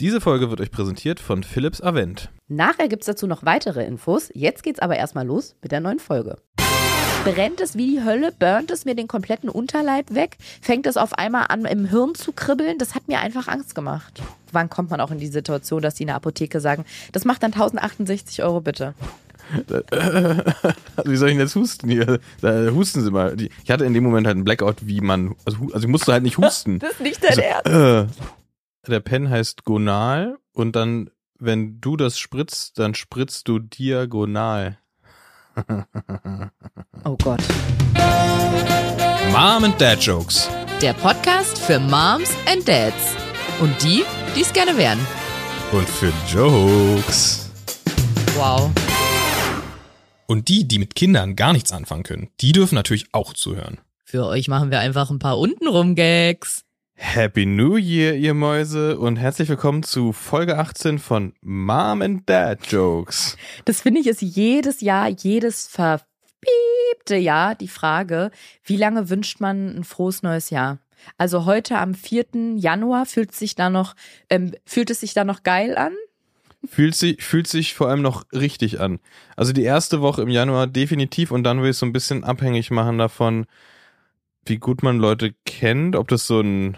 Diese Folge wird euch präsentiert von Philips Avent. Nachher gibt es dazu noch weitere Infos. Jetzt geht's aber erstmal los mit der neuen Folge. Brennt es wie die Hölle, burnt es mir den kompletten Unterleib weg, fängt es auf einmal an im Hirn zu kribbeln. Das hat mir einfach Angst gemacht. Wann kommt man auch in die Situation, dass die in der Apotheke sagen, das macht dann 1068 Euro bitte? Also wie soll ich denn jetzt husten hier? Da husten Sie mal. Ich hatte in dem Moment halt einen Blackout, wie man. Also, also ich musste halt nicht husten. das ist nicht dein also, Ernst. Äh, der Pen heißt Gonal und dann, wenn du das spritzt, dann spritzt du diagonal. oh Gott. Mom and Dad Jokes. Der Podcast für Moms and Dads. Und die, die es gerne wären. Und für Jokes. Wow. Und die, die mit Kindern gar nichts anfangen können, die dürfen natürlich auch zuhören. Für euch machen wir einfach ein paar untenrum Gags. Happy New Year, ihr Mäuse, und herzlich willkommen zu Folge 18 von Mom and Dad Jokes. Das finde ich ist jedes Jahr, jedes verpiepte Jahr die Frage, wie lange wünscht man ein frohes neues Jahr? Also heute am 4. Januar fühlt sich da noch, ähm, fühlt es sich da noch geil an? Fühlt sich, fühlt sich vor allem noch richtig an. Also die erste Woche im Januar definitiv und dann will ich so ein bisschen abhängig machen davon, wie gut man Leute kennt, ob das so ein,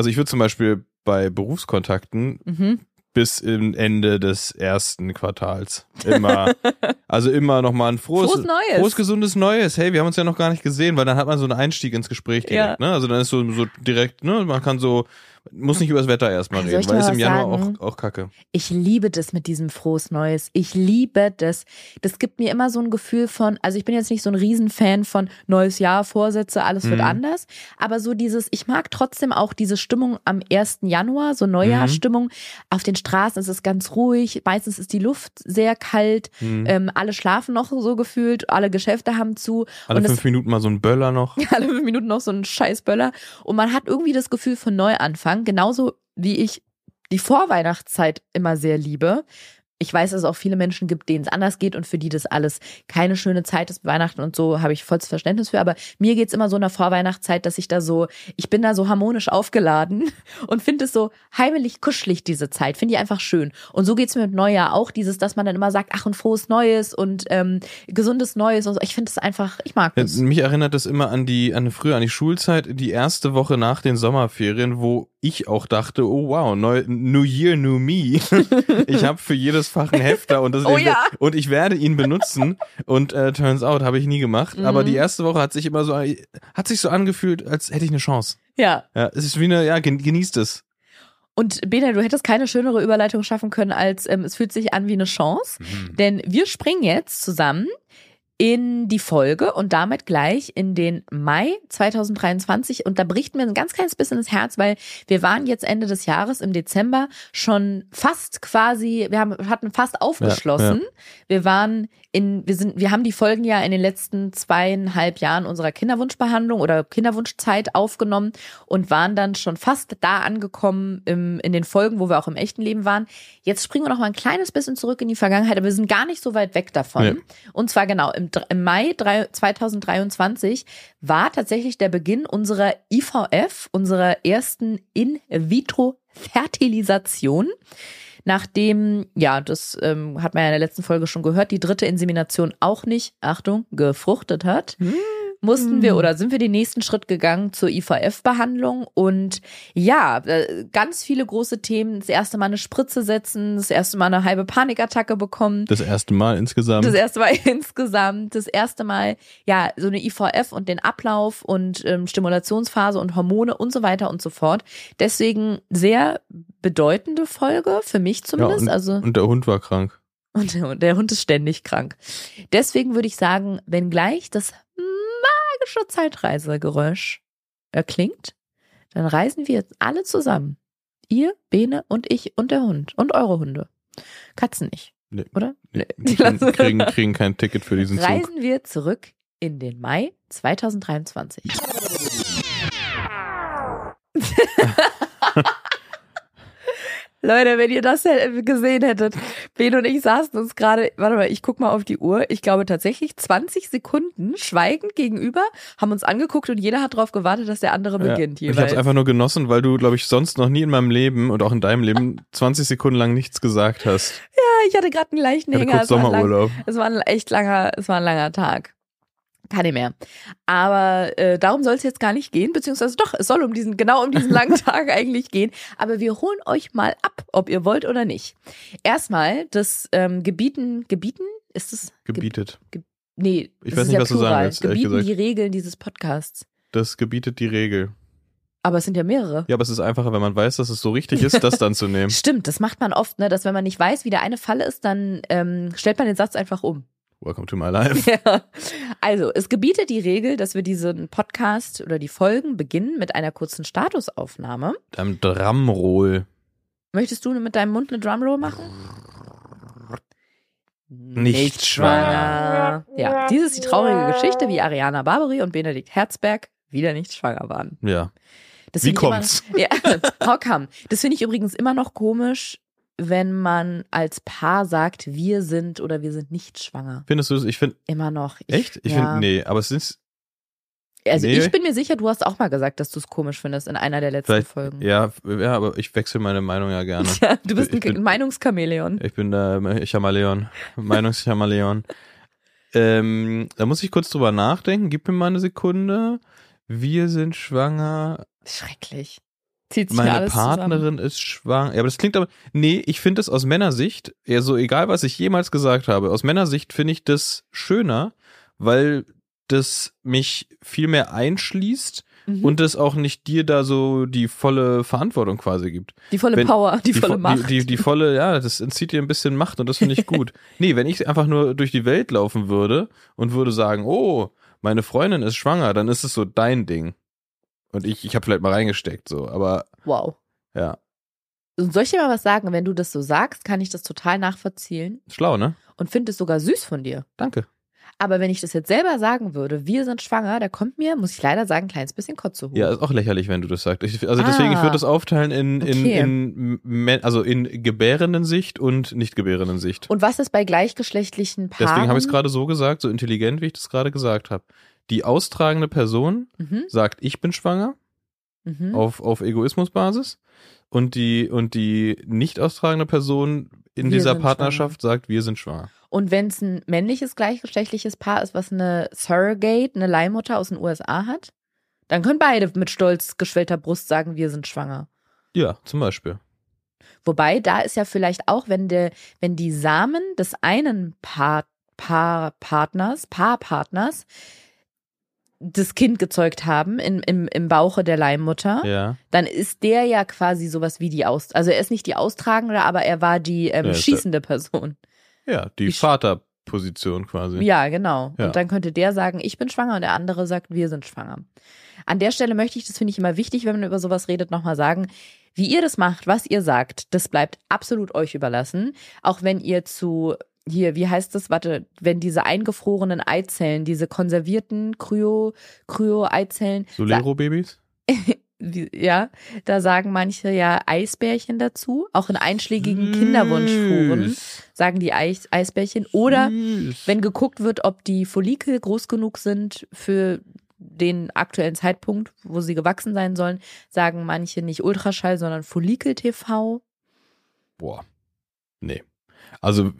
also ich würde zum Beispiel bei Berufskontakten mhm. bis im Ende des ersten Quartals immer, also immer nochmal ein frohes, frohes, Neues. frohes, gesundes Neues. Hey, wir haben uns ja noch gar nicht gesehen, weil dann hat man so einen Einstieg ins Gespräch direkt, ja. ne? Also dann ist so, so direkt, ne? Man kann so, muss nicht über das Wetter erstmal reden, weil es im Januar auch, auch kacke. Ich liebe das mit diesem frohes Neues. Ich liebe das. Das gibt mir immer so ein Gefühl von, also ich bin jetzt nicht so ein Riesenfan von neues Jahr, Vorsätze, alles wird mhm. anders. Aber so dieses, ich mag trotzdem auch diese Stimmung am 1. Januar, so Neujahrsstimmung. Mhm. Auf den Straßen ist es ganz ruhig. Meistens ist die Luft sehr kalt. Mhm. Ähm, alle schlafen noch so gefühlt. Alle Geschäfte haben zu. Alle fünf es, Minuten mal so ein Böller noch. alle fünf Minuten noch so ein scheiß Böller. Und man hat irgendwie das Gefühl von Neuanfang. Anfang, genauso wie ich die Vorweihnachtszeit immer sehr liebe, ich weiß, dass es auch viele Menschen gibt, denen es anders geht und für die das alles keine schöne Zeit ist, Weihnachten und so, habe ich vollstes Verständnis für. Aber mir geht es immer so in der Vorweihnachtszeit, dass ich da so, ich bin da so harmonisch aufgeladen und finde es so heimelig kuschelig, diese Zeit. Finde ich einfach schön. Und so geht es mir mit Neujahr auch, dieses, dass man dann immer sagt, ach, ein frohes Neues und ähm, gesundes Neues und so. Ich finde es einfach, ich mag das. Ja, mich erinnert das immer an die, an früher, an die Schulzeit, die erste Woche nach den Sommerferien, wo ich auch dachte, oh wow, neu, New Year, New Me. ich habe für jedes Fach ein Hefter und, das oh, ja. und ich werde ihn benutzen. Und äh, turns out, habe ich nie gemacht. Mhm. Aber die erste Woche hat sich immer so, hat sich so angefühlt, als hätte ich eine Chance. Ja. Ja, es ist wie eine, ja, genießt es. Und Bena, du hättest keine schönere Überleitung schaffen können, als ähm, es fühlt sich an wie eine Chance. Mhm. Denn wir springen jetzt zusammen in die Folge und damit gleich in den Mai 2023. Und da bricht mir ein ganz kleines bisschen das Herz, weil wir waren jetzt Ende des Jahres im Dezember schon fast quasi, wir haben, hatten fast aufgeschlossen. Ja, ja. Wir waren in, wir sind, wir haben die Folgen ja in den letzten zweieinhalb Jahren unserer Kinderwunschbehandlung oder Kinderwunschzeit aufgenommen und waren dann schon fast da angekommen im, in den Folgen, wo wir auch im echten Leben waren. Jetzt springen wir noch mal ein kleines bisschen zurück in die Vergangenheit, aber wir sind gar nicht so weit weg davon. Ja. Und zwar genau im, im Mai 2023 war tatsächlich der Beginn unserer IVF, unserer ersten In-vitro-Fertilisation nachdem, ja, das ähm, hat man ja in der letzten Folge schon gehört, die dritte Insemination auch nicht, Achtung, gefruchtet hat. Hm mussten wir hm. oder sind wir den nächsten Schritt gegangen zur IVF-Behandlung und ja, äh, ganz viele große Themen. Das erste Mal eine Spritze setzen, das erste Mal eine halbe Panikattacke bekommen. Das erste Mal insgesamt. Das erste Mal insgesamt. Das erste Mal, ja, so eine IVF und den Ablauf und ähm, Stimulationsphase und Hormone und so weiter und so fort. Deswegen sehr bedeutende Folge, für mich zumindest. Ja, und, also, und der Hund war krank. Und der, der Hund ist ständig krank. Deswegen würde ich sagen, wenn gleich das magische Zeitreisegeräusch erklingt, dann reisen wir jetzt alle zusammen. Ihr, Bene und ich und der Hund und eure Hunde. Katzen nicht. Nee, oder? Nee, die kriegen, kriegen, kriegen kein Ticket für diesen Zug. Reisen wir zurück in den Mai 2023. Leute, wenn ihr das gesehen hättet, Ben und ich saßen uns gerade, warte mal, ich guck mal auf die Uhr. Ich glaube tatsächlich 20 Sekunden schweigend gegenüber, haben uns angeguckt und jeder hat darauf gewartet, dass der andere beginnt. Ja. Ich habe es einfach nur genossen, weil du, glaube ich, sonst noch nie in meinem Leben und auch in deinem Leben 20 Sekunden lang nichts gesagt hast. Ja, ich hatte gerade einen leichten Hänger. Kurz es, war Sommerurlaub. Lang, es war ein echt langer, es war ein langer Tag. Kann nicht mehr. Aber äh, darum soll es jetzt gar nicht gehen, beziehungsweise doch, es soll um diesen, genau um diesen langen Tag eigentlich gehen. Aber wir holen euch mal ab, ob ihr wollt oder nicht. Erstmal das ähm, Gebieten, Gebieten, ist es? Gebietet. Ge nee, ich weiß nicht, ja was plural. du sagen willst. Gebieten die Regeln dieses Podcasts. Das gebietet die Regel. Aber es sind ja mehrere. Ja, aber es ist einfacher, wenn man weiß, dass es so richtig ist, das dann zu nehmen. Stimmt, das macht man oft, ne? Dass wenn man nicht weiß, wie der eine Fall ist, dann ähm, stellt man den Satz einfach um. Welcome to my life. Ja. Also, es gebietet die Regel, dass wir diesen Podcast oder die Folgen beginnen mit einer kurzen Statusaufnahme. Deinem Drumroll. Möchtest du mit deinem Mund eine Drumroll machen? Nicht, Nicht schwanger. Ja, dies ist die traurige Geschichte, wie Ariana Barbary und Benedikt Herzberg wieder nicht schwanger waren. Ja. Das wie kommt's? Immer, ja, how come? Das finde ich übrigens immer noch komisch, wenn man als Paar sagt, wir sind oder wir sind nicht schwanger. Findest du das? Ich finde. Immer noch. Ich, echt? Ich ja. finde, nee, aber es ist. Also nee. ich bin mir sicher, du hast auch mal gesagt, dass du es komisch findest in einer der letzten Vielleicht, Folgen. Ja, ja, aber ich wechsle meine Meinung ja gerne. Ja, du bist ein bin, Meinungskameleon. Ich bin der Chamaleon. Meinungschamaleon. ähm, da muss ich kurz drüber nachdenken. Gib mir mal eine Sekunde. Wir sind schwanger. Schrecklich. Zieht sich Meine Partnerin zusammen. ist schwanger. Ja, aber das klingt aber. Nee, ich finde es aus Männersicht, eher so egal, was ich jemals gesagt habe, aus Männersicht finde ich das schöner, weil das mich viel mehr einschließt mhm. und es auch nicht dir da so die volle Verantwortung quasi gibt. Die volle wenn, Power, die, die volle Macht. Die, die, die, volle, ja, das entzieht dir ein bisschen Macht und das finde ich gut. nee, wenn ich einfach nur durch die Welt laufen würde und würde sagen, oh, meine Freundin ist schwanger, dann ist es so dein Ding. Und ich, ich habe vielleicht mal reingesteckt, so, aber. Wow. Ja. Und soll ich dir mal was sagen? Wenn du das so sagst, kann ich das total nachvollziehen. Schlau, ne? Und finde es sogar süß von dir. Danke. Aber wenn ich das jetzt selber sagen würde, wir sind schwanger, da kommt mir, muss ich leider sagen, ein kleines bisschen Kotze hoch. Ja, ist auch lächerlich, wenn du das sagst. Ich, also deswegen, ah, ich würde das aufteilen in, in, okay. in, also in gebärenden Sicht und nicht gebärenden Sicht. Und was ist bei gleichgeschlechtlichen Paaren? Deswegen habe ich es gerade so gesagt, so intelligent, wie ich das gerade gesagt habe die austragende Person mhm. sagt, ich bin schwanger, mhm. auf, auf Egoismusbasis. Und die, und die nicht austragende Person in wir dieser Partnerschaft schwanger. sagt, wir sind schwanger. Und wenn es ein männliches gleichgeschlechtliches Paar ist, was eine Surrogate, eine Leihmutter aus den USA hat, dann können beide mit stolz geschwellter Brust sagen, wir sind schwanger. Ja, zum Beispiel. Wobei, da ist ja vielleicht auch, wenn, der, wenn die Samen des einen Paar, Paar Partners, Paarpartners das Kind gezeugt haben in, im, im Bauche der Leihmutter, ja. dann ist der ja quasi sowas wie die Aus, also er ist nicht die Austragende, aber er war die ähm, ja, schießende Person. Ja, die, die Vaterposition quasi. Ja, genau. Ja. Und dann könnte der sagen, ich bin schwanger und der andere sagt, wir sind schwanger. An der Stelle möchte ich, das finde ich immer wichtig, wenn man über sowas redet, nochmal sagen, wie ihr das macht, was ihr sagt, das bleibt absolut euch überlassen. Auch wenn ihr zu hier, wie heißt das? Warte, wenn diese eingefrorenen Eizellen, diese konservierten Kryo, Kryo-Eizellen. Solero-Babys? ja, da sagen manche ja Eisbärchen dazu. Auch in einschlägigen Kinderwunschforen sagen die Eis Eisbärchen. Oder Süß. wenn geguckt wird, ob die Follikel groß genug sind für den aktuellen Zeitpunkt, wo sie gewachsen sein sollen, sagen manche nicht Ultraschall, sondern Follikel-TV. Boah. Nee. Also,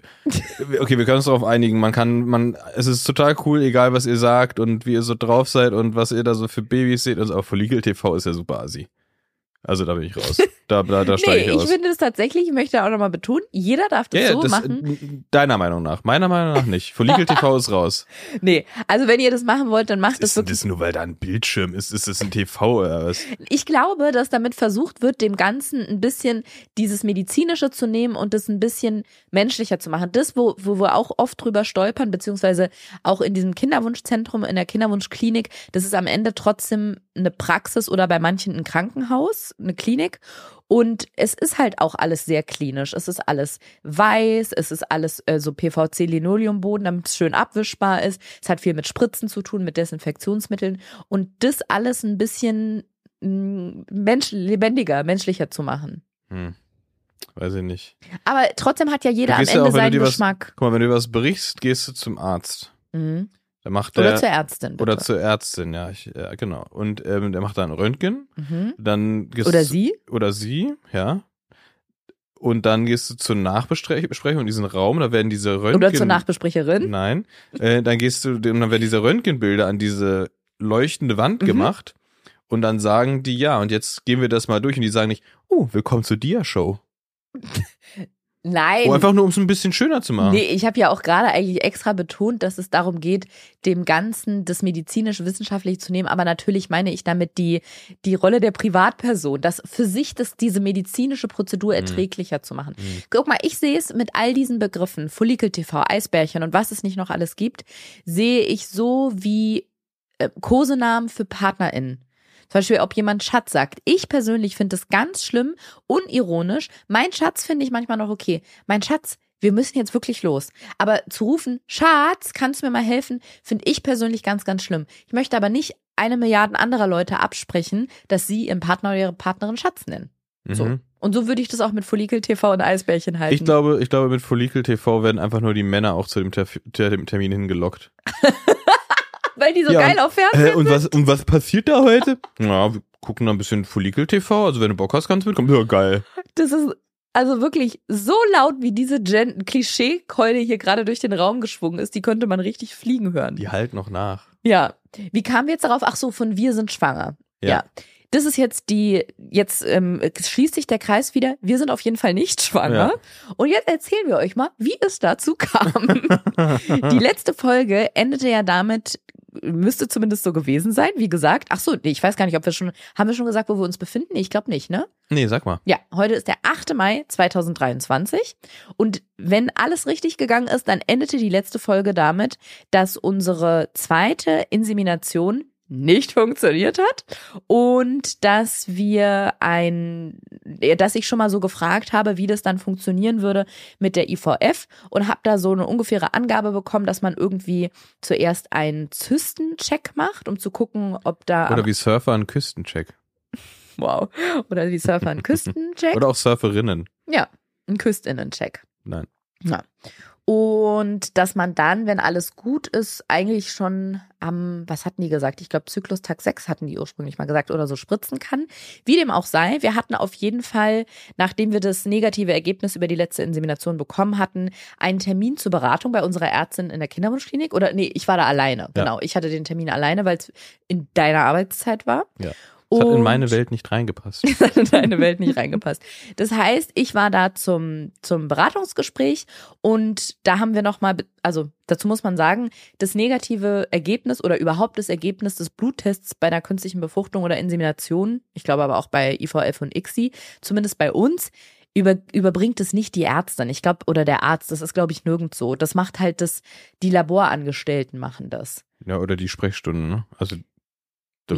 okay, wir können uns darauf einigen. Man kann, man, es ist total cool, egal was ihr sagt und wie ihr so drauf seid und was ihr da so für Babys seht. Also auch für Legal TV ist ja super assi. Also da bin ich raus. Da, da, da steige nee, ich aus. Ich finde das tatsächlich, ich möchte auch nochmal betonen, jeder darf das ja, so das, machen. Deiner Meinung nach. Meiner Meinung nach nicht. Legal TV ist raus. Nee, also wenn ihr das machen wollt, dann macht das wirklich. Ist das nur, weil da ein Bildschirm ist? Ist das ein TV oder was? Ich glaube, dass damit versucht wird, dem Ganzen ein bisschen dieses Medizinische zu nehmen und das ein bisschen menschlicher zu machen. Das, wo, wo wir auch oft drüber stolpern, beziehungsweise auch in diesem Kinderwunschzentrum, in der Kinderwunschklinik, das ist am Ende trotzdem eine Praxis oder bei manchen ein Krankenhaus, eine Klinik. Und es ist halt auch alles sehr klinisch. Es ist alles weiß, es ist alles äh, so PVC-Linoleumboden, damit es schön abwischbar ist. Es hat viel mit Spritzen zu tun, mit Desinfektionsmitteln. Und das alles ein bisschen mm, mensch lebendiger, menschlicher zu machen. Hm. Weiß ich nicht. Aber trotzdem hat ja jeder am gehst ja Ende auch, seinen was- Geschmack. Guck mal, wenn du was berichst, gehst du zum Arzt. Mhm. Der macht Oder der, zur Ärztin. Bitte. oder zur Ärztin, ja, ich, ja genau. Und ähm, der macht dann Röntgen. mhm. Dann Oder sie? Oder sie, ja. Und dann gehst du zur Nachbesprechung in diesen Raum, da werden diese Röntgen... Oder zur Nachbesprecherin? Nein. Äh, dann gehst du, und dann werden diese Röntgenbilder an diese leuchtende Wand Mhm. gemacht. Und dann sagen die, ja, und jetzt gehen wir das mal durch. Und die sagen nicht, oh, willkommen zur Dia-Show. Nein. Oh, einfach nur, um es ein bisschen schöner zu machen. Nee, ich habe ja auch gerade eigentlich extra betont, dass es darum geht, dem Ganzen das medizinisch-wissenschaftlich zu nehmen. Aber natürlich meine ich damit die, die Rolle der Privatperson, dass für sich das, diese medizinische Prozedur erträglicher zu machen. Mhm. Guck mal, ich sehe es mit all diesen Begriffen, Follikel-TV, Eisbärchen und was es nicht noch alles gibt, sehe ich so wie äh, Kosenamen für PartnerInnen. Zum Beispiel, ob jemand Schatz sagt. Ich persönlich finde es ganz schlimm, unironisch. Mein Schatz finde ich manchmal noch okay. Mein Schatz, wir müssen jetzt wirklich los. Aber zu rufen, Schatz, kannst du mir mal helfen, finde ich persönlich ganz, ganz schlimm. Ich möchte aber nicht eine Milliarde anderer Leute absprechen, dass sie ihren Partner oder ihre Partnerin Schatz nennen. So. Mhm. Und so würde ich das auch mit Follikel TV und Eisbärchen halten. Ich glaube, ich glaube, mit Follikel TV werden einfach nur die Männer auch zu dem, Ter dem Termin hingelockt. Weil die so Ja, geil auf Fernsehen Hä, und sind. was, und was passiert da heute? Ja, wir gucken da ein bisschen Follikel TV. Also wenn du Bock hast, kannst du mitkommen. Ja, geil. Das ist also wirklich so laut, wie diese Gen Klischee-Keule hier gerade durch den Raum geschwungen ist. Die könnte man richtig fliegen hören. Die halt noch nach. Ja. Wie kamen wir jetzt darauf? Ach so, von wir sind schwanger. Ja. Das ist jetzt die, jetzt ähm, schließt sich der Kreis wieder. Wir sind auf jeden Fall nicht schwanger. Und jetzt erzählen wir euch mal, wie es dazu kam. die letzte Folge endete ja damit, müsste zumindest so gewesen sein, wie gesagt. Ach so, nee, ich weiß gar nicht, ob wir schon, haben wir schon gesagt, wo wir uns befinden? Nee, ich glaube nicht, ne? Nee, sag mal. Ja, heute ist der 8. Mai 2023 und wenn alles richtig gegangen ist, dann endete die letzte Folge damit, dass unsere zweite Insemination nicht funktioniert hat und dass wir ein, dass ich schon mal so gefragt habe, wie das dann funktionieren würde mit der IVF und habe da so eine ungefähre Angabe bekommen, dass man irgendwie zuerst einen Zystencheck macht, um zu gucken, ob da Oder wie Surfer einen Küstencheck. wow oder wie Surfer einen Küstencheck Oder auch Surferinnen. Ja, ein Küstinnencheck. Nein. Ja. Und dass man dann, wenn alles gut ist, eigentlich schon am, was hatten die gesagt? Ich glaube, Zyklustag 6 hatten die ursprünglich mal gesagt, oder so spritzen kann. Wie dem auch sei, wir hatten auf jeden Fall, nachdem wir das negative Ergebnis über die letzte Insemination bekommen hatten, einen Termin zur Beratung bei unserer Ärztin in der Kinderwunschklinik. Oder nee, ich war da alleine. Ja. Genau, ich hatte den Termin alleine, weil es in deiner Arbeitszeit war. Ja. Das hat in meine Welt nicht reingepasst. das hat in deine Welt nicht reingepasst. Das heißt, ich war da zum, zum Beratungsgespräch und da haben wir nochmal, also dazu muss man sagen, das negative Ergebnis oder überhaupt das Ergebnis des Bluttests bei einer künstlichen Befruchtung oder Insemination, ich glaube aber auch bei IVF und ICSI, zumindest bei uns, über, überbringt es nicht die Ärztin, ich glaube, oder der Arzt, das ist, glaube ich, nirgends so. Das macht halt das, die Laborangestellten machen das. Ja, oder die Sprechstunde, ne? Also,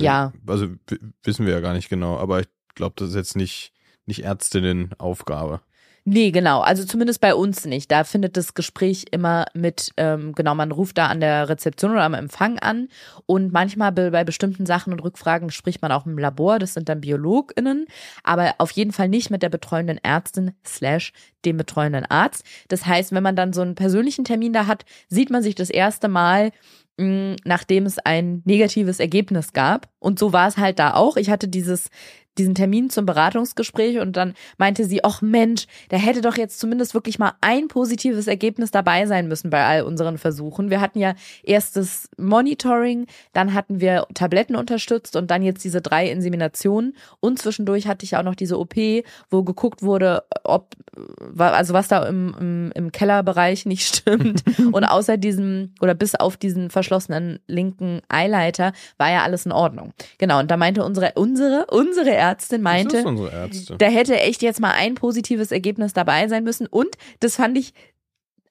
Ja. Also w- wissen wir ja gar nicht genau, aber ich glaube, das ist jetzt nicht, nicht Ärztinnen Aufgabe. Nee, genau. Also zumindest bei uns nicht. Da findet das Gespräch immer mit, ähm, genau, man ruft da an der Rezeption oder am Empfang an und manchmal be bei bestimmten Sachen und Rückfragen spricht man auch im Labor, das sind dann BiologInnen, aber auf jeden Fall nicht mit der betreuenden Ärztin slash dem betreuenden Arzt. Das heißt, wenn man dann so einen persönlichen Termin da hat, sieht man sich das erste Mal, nachdem es ein negatives Ergebnis gab. Und so war es halt da auch. Ich hatte dieses diesen Termin zum Beratungsgespräch und dann meinte sie, ach Mensch, da hätte doch jetzt zumindest wirklich mal ein positives Ergebnis dabei sein müssen bei all unseren Versuchen. Wir hatten ja erst das Monitoring, dann hatten wir Tabletten unterstützt und dann jetzt diese drei Inseminationen und zwischendurch hatte ich auch noch diese OP, wo geguckt wurde, ob, also was da im, im, im Kellerbereich nicht stimmt und außer diesem oder bis auf diesen verschlossenen linken Eileiter war ja alles in Ordnung. Genau, und da meinte unsere, unsere, unsere Ärztin meinte, da hätte echt jetzt mal ein positives Ergebnis dabei sein müssen. Und das fand ich,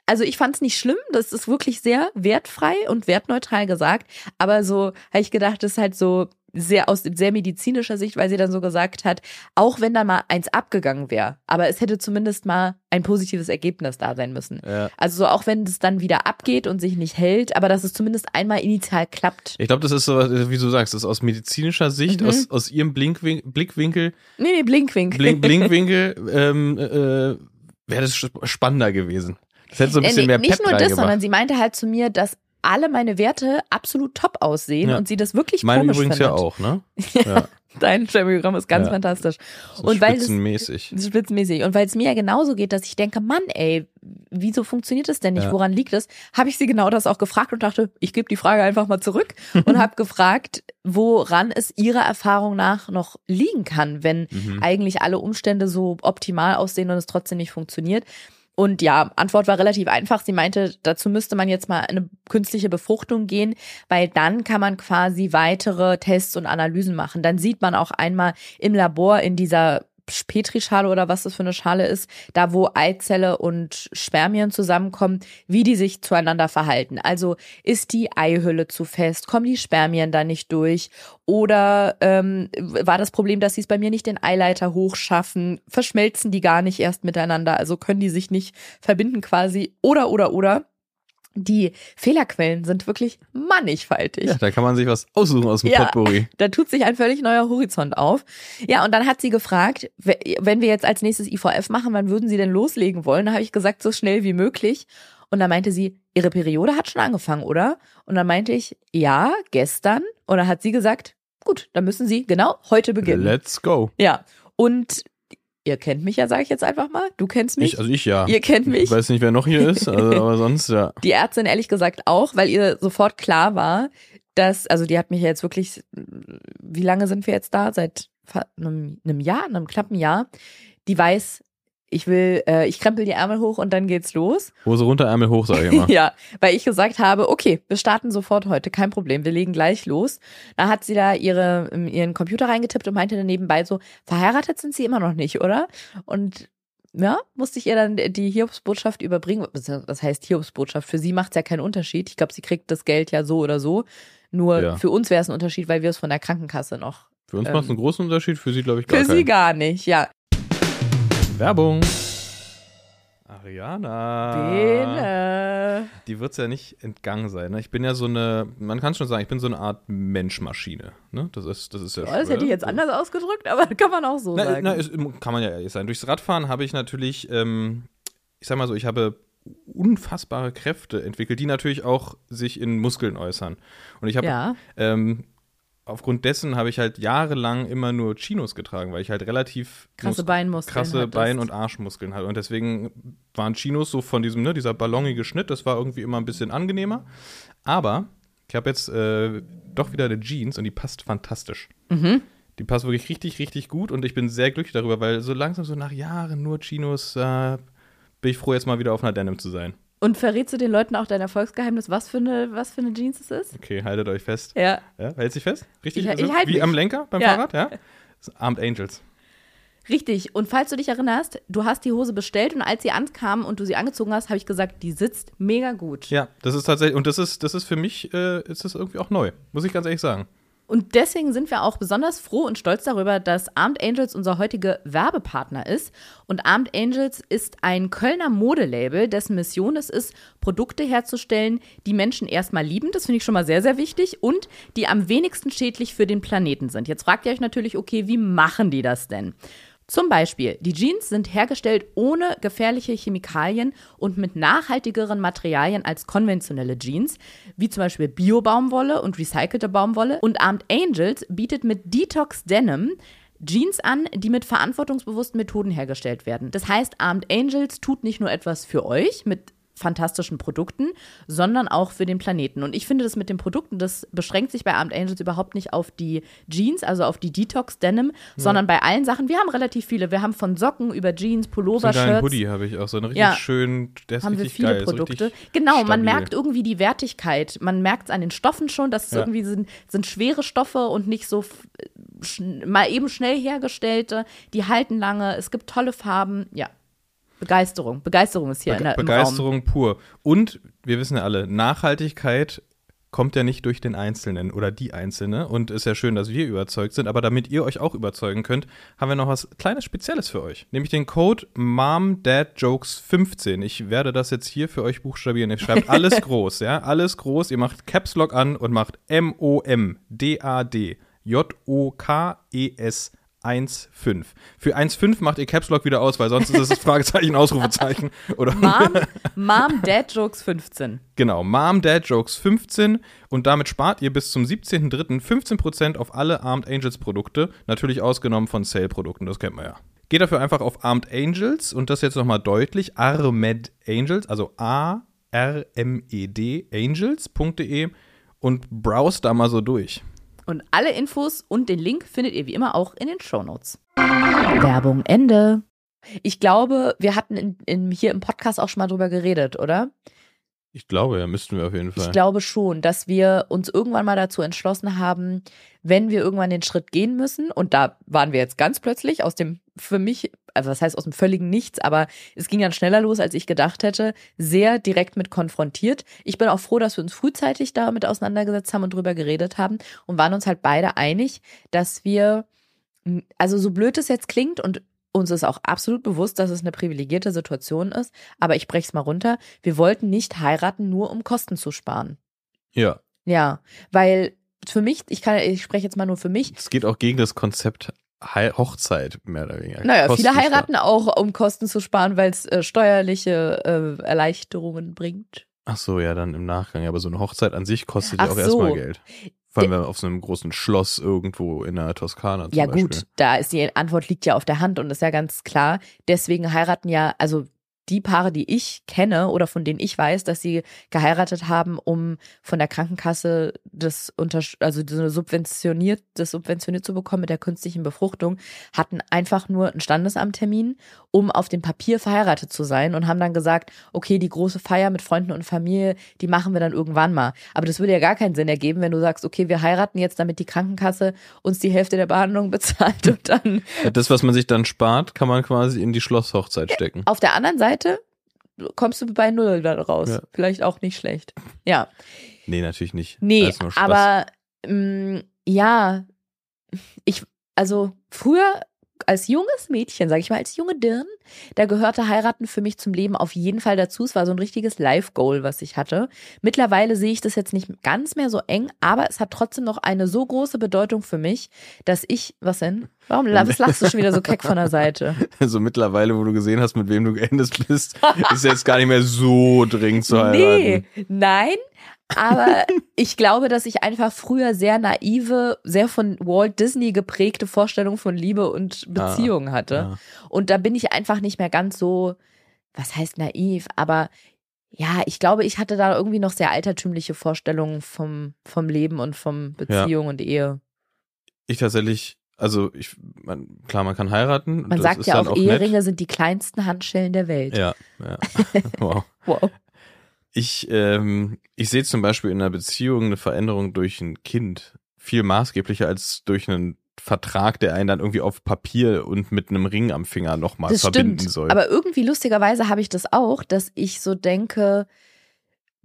also ich fand es nicht schlimm, das ist wirklich sehr wertfrei und wertneutral gesagt. Aber so habe ich gedacht, das ist halt so, sehr aus sehr medizinischer Sicht, weil sie dann so gesagt hat, auch wenn da mal eins abgegangen wäre, aber es hätte zumindest mal ein positives Ergebnis da sein müssen. Ja. Also so auch wenn es dann wieder abgeht und sich nicht hält, aber dass es zumindest einmal initial klappt. Ich glaube, das ist so, wie du sagst, das ist aus medizinischer Sicht, Mhm. aus, aus ihrem Blinkwin Blickwinkel, Nee, nee, Blinkwink. Blink, Blinkwinkel, ähm, äh, wäre das sp- spannender gewesen. Das hätte so ein Äh, bisschen nee, mehr nicht Pep nur das, reingebracht. sondern sie meinte halt zu mir, dass alle meine Werte absolut top aussehen Ja. und sie das wirklich Meine komisch übrigens findet. ja auch, ne? Ja, Dein Sterbeogramm ist ganz Ja. fantastisch. so Und weil es- spitzenmäßig. Spitzenmäßig. Und weil es mir ja genauso geht, dass ich denke, Mann, ey, wieso funktioniert das denn nicht? Ja. Woran liegt es? Habe ich sie genau das auch gefragt und dachte, ich gebe die Frage einfach mal zurück und habe gefragt, woran es ihrer Erfahrung nach noch liegen kann, wenn Mhm. eigentlich alle Umstände so optimal aussehen und es trotzdem nicht funktioniert. Und ja, Antwort war relativ einfach. Sie meinte, dazu müsste man jetzt mal eine künstliche Befruchtung gehen, weil dann kann man quasi weitere Tests und Analysen machen. Dann sieht man auch einmal im Labor in dieser Petrischale oder was das für eine Schale ist, da wo Eizelle und Spermien zusammenkommen, wie die sich zueinander verhalten. Also ist die Eihülle zu fest, kommen die Spermien da nicht durch? Oder ähm, war das Problem, dass sie es bei mir nicht den Eileiter hochschaffen, verschmelzen die gar nicht erst miteinander, also können die sich nicht verbinden quasi? Oder oder oder. Die Fehlerquellen sind wirklich mannigfaltig. Ja, da kann man sich was aussuchen aus dem Ja. Potpourri. Da tut sich ein völlig neuer Horizont auf. Ja, und dann hat sie gefragt, we- wenn wir jetzt als nächstes IVF machen, wann würden Sie denn loslegen wollen? Da habe ich gesagt, so schnell wie möglich. Und dann meinte sie, Ihre Periode hat schon angefangen, oder? Und dann meinte ich, ja, gestern. Und dann hat sie gesagt, gut, dann müssen Sie genau heute beginnen. Let's go. ja, und ihr kennt mich ja, sage ich jetzt einfach mal. Du kennst mich. Ich, also ich ja. ihr kennt mich. Ich weiß nicht, wer noch hier ist, also, aber sonst ja. Die Ärztin ehrlich gesagt auch, weil ihr sofort klar war, dass, also die hat mich ja jetzt wirklich, wie lange sind wir jetzt da? Seit einem, einem Jahr, einem knappen Jahr. Die weiß, ich will, äh, ich krempel die Ärmel hoch und dann geht's los. Hose runter, Ärmel hoch, sage ich immer. Ja, weil ich gesagt habe, okay, wir starten sofort heute, kein Problem, wir legen gleich los. Da hat sie da ihre, ähm, ihren Computer reingetippt und meinte dann nebenbei so, verheiratet sind sie immer noch nicht, oder? Und ja, musste ich ihr dann die Hiobsbotschaft überbringen. Was heißt Hiobsbotschaft? Für sie macht's ja keinen Unterschied. Ich glaube, sie kriegt das Geld ja so oder so. Nur Ja. für uns wäre es ein Unterschied, weil wir es von der Krankenkasse noch. Für uns Ähm, macht es einen großen Unterschied, für sie glaube ich gar Für sie keinen. gar nicht, ja. Werbung. Ariana. Bene. Die wird's ja nicht entgangen sein. Ne? Ich bin ja so eine, man kann schon sagen, ich bin so eine Art Menschmaschine. Ne? Das ist, das ist ja Oh, das hätte ich jetzt anders ausgedrückt, aber kann man auch so Na, sagen. na, ist, kann man ja ehrlich sein. Durchs Radfahren habe ich natürlich, ähm, ich sag mal so, ich habe unfassbare Kräfte entwickelt, die natürlich auch sich in Muskeln äußern. Und ich habe ja. ähm, aufgrund dessen habe ich halt jahrelang immer nur Chinos getragen, weil ich halt relativ Krasse Mus- Beinmuskeln. krasse. Bein- und Arschmuskeln hatte. Und deswegen waren Chinos so von diesem, ne, dieser ballonige Schnitt, das war irgendwie immer ein bisschen angenehmer. Aber ich habe jetzt äh, doch wieder eine Jeans und die passt fantastisch. Mhm. Die passt wirklich richtig, richtig gut und ich bin sehr glücklich darüber, weil so langsam, so nach Jahren nur Chinos, äh, bin ich froh, jetzt mal wieder auf einer Denim zu sein. Und verrätst du den Leuten auch dein Erfolgsgeheimnis, was für eine, was für eine Jeans es ist? Okay, haltet euch fest. Ja. Ja, hält sich fest? Richtig? Ich- Also ich halt wie mich. am Lenker beim Ja. Fahrrad, ja? Armed Angels. Richtig. Und falls du dich erinnerst, du hast die Hose bestellt und als sie ankam und du sie angezogen hast, habe ich gesagt, die sitzt mega gut. Ja, das ist tatsächlich, und das ist, das ist für mich, äh, ist das irgendwie auch neu, muss ich ganz ehrlich sagen. Und deswegen sind wir auch besonders froh und stolz darüber, dass Armed Angels unser heutiger Werbepartner ist. Und Armed Angels ist ein Kölner Modelabel, dessen Mission es ist, Produkte herzustellen, die Menschen erstmal lieben. Das finde ich schon mal sehr, sehr wichtig. Und die am wenigsten schädlich für den Planeten sind. Jetzt fragt ihr euch natürlich, okay, wie machen die das denn? Zum Beispiel, die Jeans sind hergestellt ohne gefährliche Chemikalien und mit nachhaltigeren Materialien als konventionelle Jeans, wie zum Beispiel Bio-Baumwolle und recycelte Baumwolle. Und Armed Angels bietet mit Detox Denim Jeans an, die mit verantwortungsbewussten Methoden hergestellt werden. Das heißt, Armed Angels tut nicht nur etwas für euch mit fantastischen Produkten, sondern auch für den Planeten. Und ich finde das mit den Produkten, das beschränkt sich bei Armed Angels überhaupt nicht auf die Jeans, also auf die Detox Denim, sondern bei allen Sachen. Wir haben relativ viele. Wir haben von Socken über Jeans, Pullover, Shirts. Hoodie habe ich auch, so einen richtig Ja. schönen, der ist haben wir viele geil. Produkte. genau, man stabil. merkt irgendwie die Wertigkeit. Man merkt es an den Stoffen schon, dass es Ja. irgendwie sind, sind schwere Stoffe und nicht so schn mal eben schnell hergestellte. Die halten lange. Es gibt tolle Farben. Ja. Begeisterung. Begeisterung ist hier in Bege der, im Raum. Begeisterung pur. Und wir wissen ja alle, Nachhaltigkeit kommt ja nicht durch den Einzelnen oder die Einzelne und ist ja schön, dass wir überzeugt sind, aber damit ihr euch auch überzeugen könnt, haben wir noch was kleines Spezielles für euch, nämlich den Code MOMDADJOKES15. Ich werde das jetzt hier für euch buchstabieren. Ihr schreibt alles groß, ja, alles groß. Ihr macht Caps Lock an und macht M O M D A D J O K E S 1,5. Für 1,5 macht ihr Caps Lock wieder aus, weil sonst ist es das Fragezeichen, Ausrufezeichen. Oder Mom, Mom Dad Jokes 15. Genau, Mom Dad Jokes 15 und damit spart ihr bis zum 17.03. 15% auf alle Armed Angels Produkte, natürlich ausgenommen von Sale Produkten, das kennt man ja. Geht dafür einfach auf Armed Angels und das jetzt nochmal deutlich, Armed Angels, also A R M E D Angels.de und browse da mal so durch. Und alle Infos und den Link findet ihr wie immer auch in den Shownotes. Werbung Ende. Ich glaube, wir hatten in, in, hier im Podcast auch schon mal drüber geredet, oder? Ich glaube, ja, müssten wir auf jeden Fall. Ich glaube schon, dass wir uns irgendwann mal dazu entschlossen haben, wenn wir irgendwann den Schritt gehen müssen, und da waren wir jetzt ganz plötzlich aus dem für mich, also was heißt aus dem völligen Nichts, aber es ging dann schneller los, als ich gedacht hätte, sehr direkt mit konfrontiert. Ich bin auch froh, dass wir uns frühzeitig damit auseinandergesetzt haben und drüber geredet haben und waren uns halt beide einig, dass wir, also so blöd es jetzt klingt und uns ist auch absolut bewusst, dass es eine privilegierte Situation ist, aber ich breche es mal runter. Wir wollten nicht heiraten, nur um Kosten zu sparen. Ja. Ja, weil für mich, ich kann, ich spreche jetzt mal nur für mich. Es geht auch gegen das Konzept Hochzeit, mehr oder weniger. Naja, Kosten viele heiraten auch, um Kosten zu sparen, weil es äh, steuerliche äh, Erleichterungen bringt. Ach so, ja, dann im Nachgang. Aber so eine Hochzeit an sich kostet Ach ja auch so. erstmal Geld. Vor allem auf so einem großen Schloss irgendwo in der Toskana. ja, Beispiel. gut, da ist die Antwort liegt ja auf der Hand und ist ja ganz klar. Deswegen heiraten ja, also die Paare, die ich kenne oder von denen ich weiß, dass sie geheiratet haben, um von der Krankenkasse das unter, also subventioniert, das subventioniert zu bekommen mit der künstlichen Befruchtung, hatten einfach nur einen Standesamttermin, um auf dem Papier verheiratet zu sein und haben dann gesagt, okay, die große Feier mit Freunden und Familie, die machen wir dann irgendwann mal. Aber das würde ja gar keinen Sinn ergeben, wenn du sagst, okay, wir heiraten jetzt, damit die Krankenkasse uns die Hälfte der Behandlung bezahlt und dann. Das, was man sich dann spart, kann man quasi in die Schlosshochzeit stecken. Auf der anderen Seite kommst du bei Null dann raus. Ja. Vielleicht auch nicht schlecht. Ja. Nee, natürlich nicht. Nee, aber mh, mm, ja, ich, also früher als junges Mädchen, sag ich mal, als junge Dirn, da gehörte heiraten für mich zum Leben auf jeden Fall dazu. Es war so ein richtiges Life-Goal, was ich hatte. Mittlerweile sehe ich das jetzt nicht ganz mehr so eng, aber es hat trotzdem noch eine so große Bedeutung für mich, dass ich, was denn? Warum was lachst du schon wieder so keck von der Seite? Also mittlerweile, wo du gesehen hast, mit wem du geendet bist, ist jetzt gar nicht mehr so dringend zu heiraten. Nee, nein, aber ich glaube, dass ich einfach früher sehr naive, sehr von Walt Disney geprägte Vorstellungen von Liebe und Beziehung ah, hatte. Ja. Und da bin ich einfach nicht mehr ganz so, was heißt naiv, aber ja, ich glaube, ich hatte da irgendwie noch sehr altertümliche Vorstellungen vom, vom Leben und vom Beziehung ja. und Ehe. Ich tatsächlich, also ich, man, klar, man kann heiraten. Man sagt ja auch, auch Eheringe nett. sind die kleinsten Handschellen der Welt. Ja, ja. wow. wow. Ich, ähm, ich sehe zum Beispiel in einer Beziehung eine Veränderung durch ein Kind viel maßgeblicher als durch einen Vertrag, der einen dann irgendwie auf Papier und mit einem Ring am Finger nochmal verbinden stimmt. soll. Aber irgendwie lustigerweise habe ich das auch, dass ich so denke,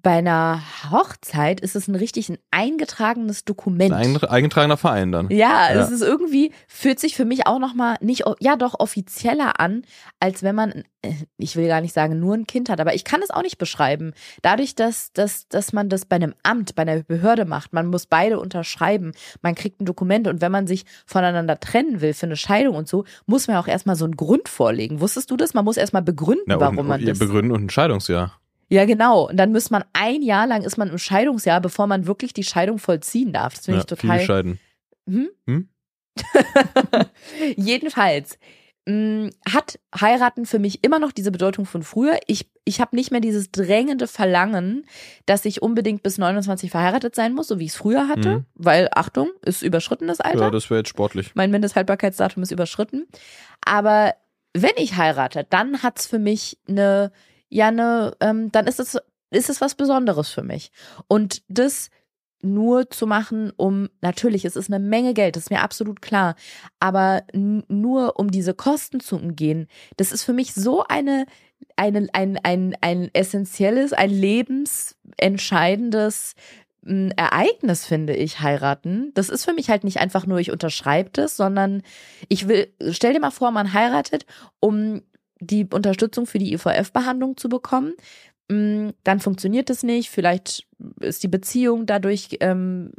bei einer Hochzeit ist es ein richtig ein eingetragenes Dokument. Ein eingetragener Verein dann. Ja, ja, es ist irgendwie, fühlt sich für mich auch nochmal nicht, ja doch offizieller an, als wenn man, äh, ich will gar nicht sagen, nur ein Kind hat, aber ich kann es auch nicht beschreiben. Dadurch, dass, dass, dass man das bei einem Amt, bei einer Behörde macht, man muss beide unterschreiben, man kriegt ein Dokument und wenn man sich voneinander trennen will für eine Scheidung und so, muss man auch erstmal so einen Grund vorlegen. Wusstest du das? Man muss erstmal begründen, Na, warum man das. Begründen und ein Scheidungsjahr. Ja, genau. Und dann muss man ein Jahr lang ist man im Scheidungsjahr, bevor man wirklich die Scheidung vollziehen darf. Das finde ja, ich total. Viele scheiden. Hm? Hm? Jedenfalls mh, mm, hat heiraten für mich immer noch diese Bedeutung von früher. Ich, ich habe nicht mehr dieses drängende Verlangen, dass ich unbedingt bis 29 verheiratet sein muss, so wie ich es früher hatte. Mhm. Weil, Achtung, ist überschrittenes Alter. Ja, das wäre jetzt sportlich. Mein Mindesthaltbarkeitsdatum ist überschritten. Aber wenn ich heirate, dann hat's für mich eine ja ne, ähm, dann ist es, ist es was Besonderes für mich. Und das nur zu machen, um, natürlich, es ist eine Menge Geld, das ist mir absolut klar, aber nur um diese Kosten zu umgehen, das ist für mich so eine, eine ein, ein, ein essentielles, ein lebensentscheidendes ein Ereignis, finde ich, heiraten. Das ist für mich halt nicht einfach nur, ich unterschreibe das, sondern ich will, stell dir mal vor, man heiratet, um die Unterstützung für die IVF-Behandlung zu bekommen. Mm, dann funktioniert es nicht, vielleicht ist die Beziehung dadurch, ähm,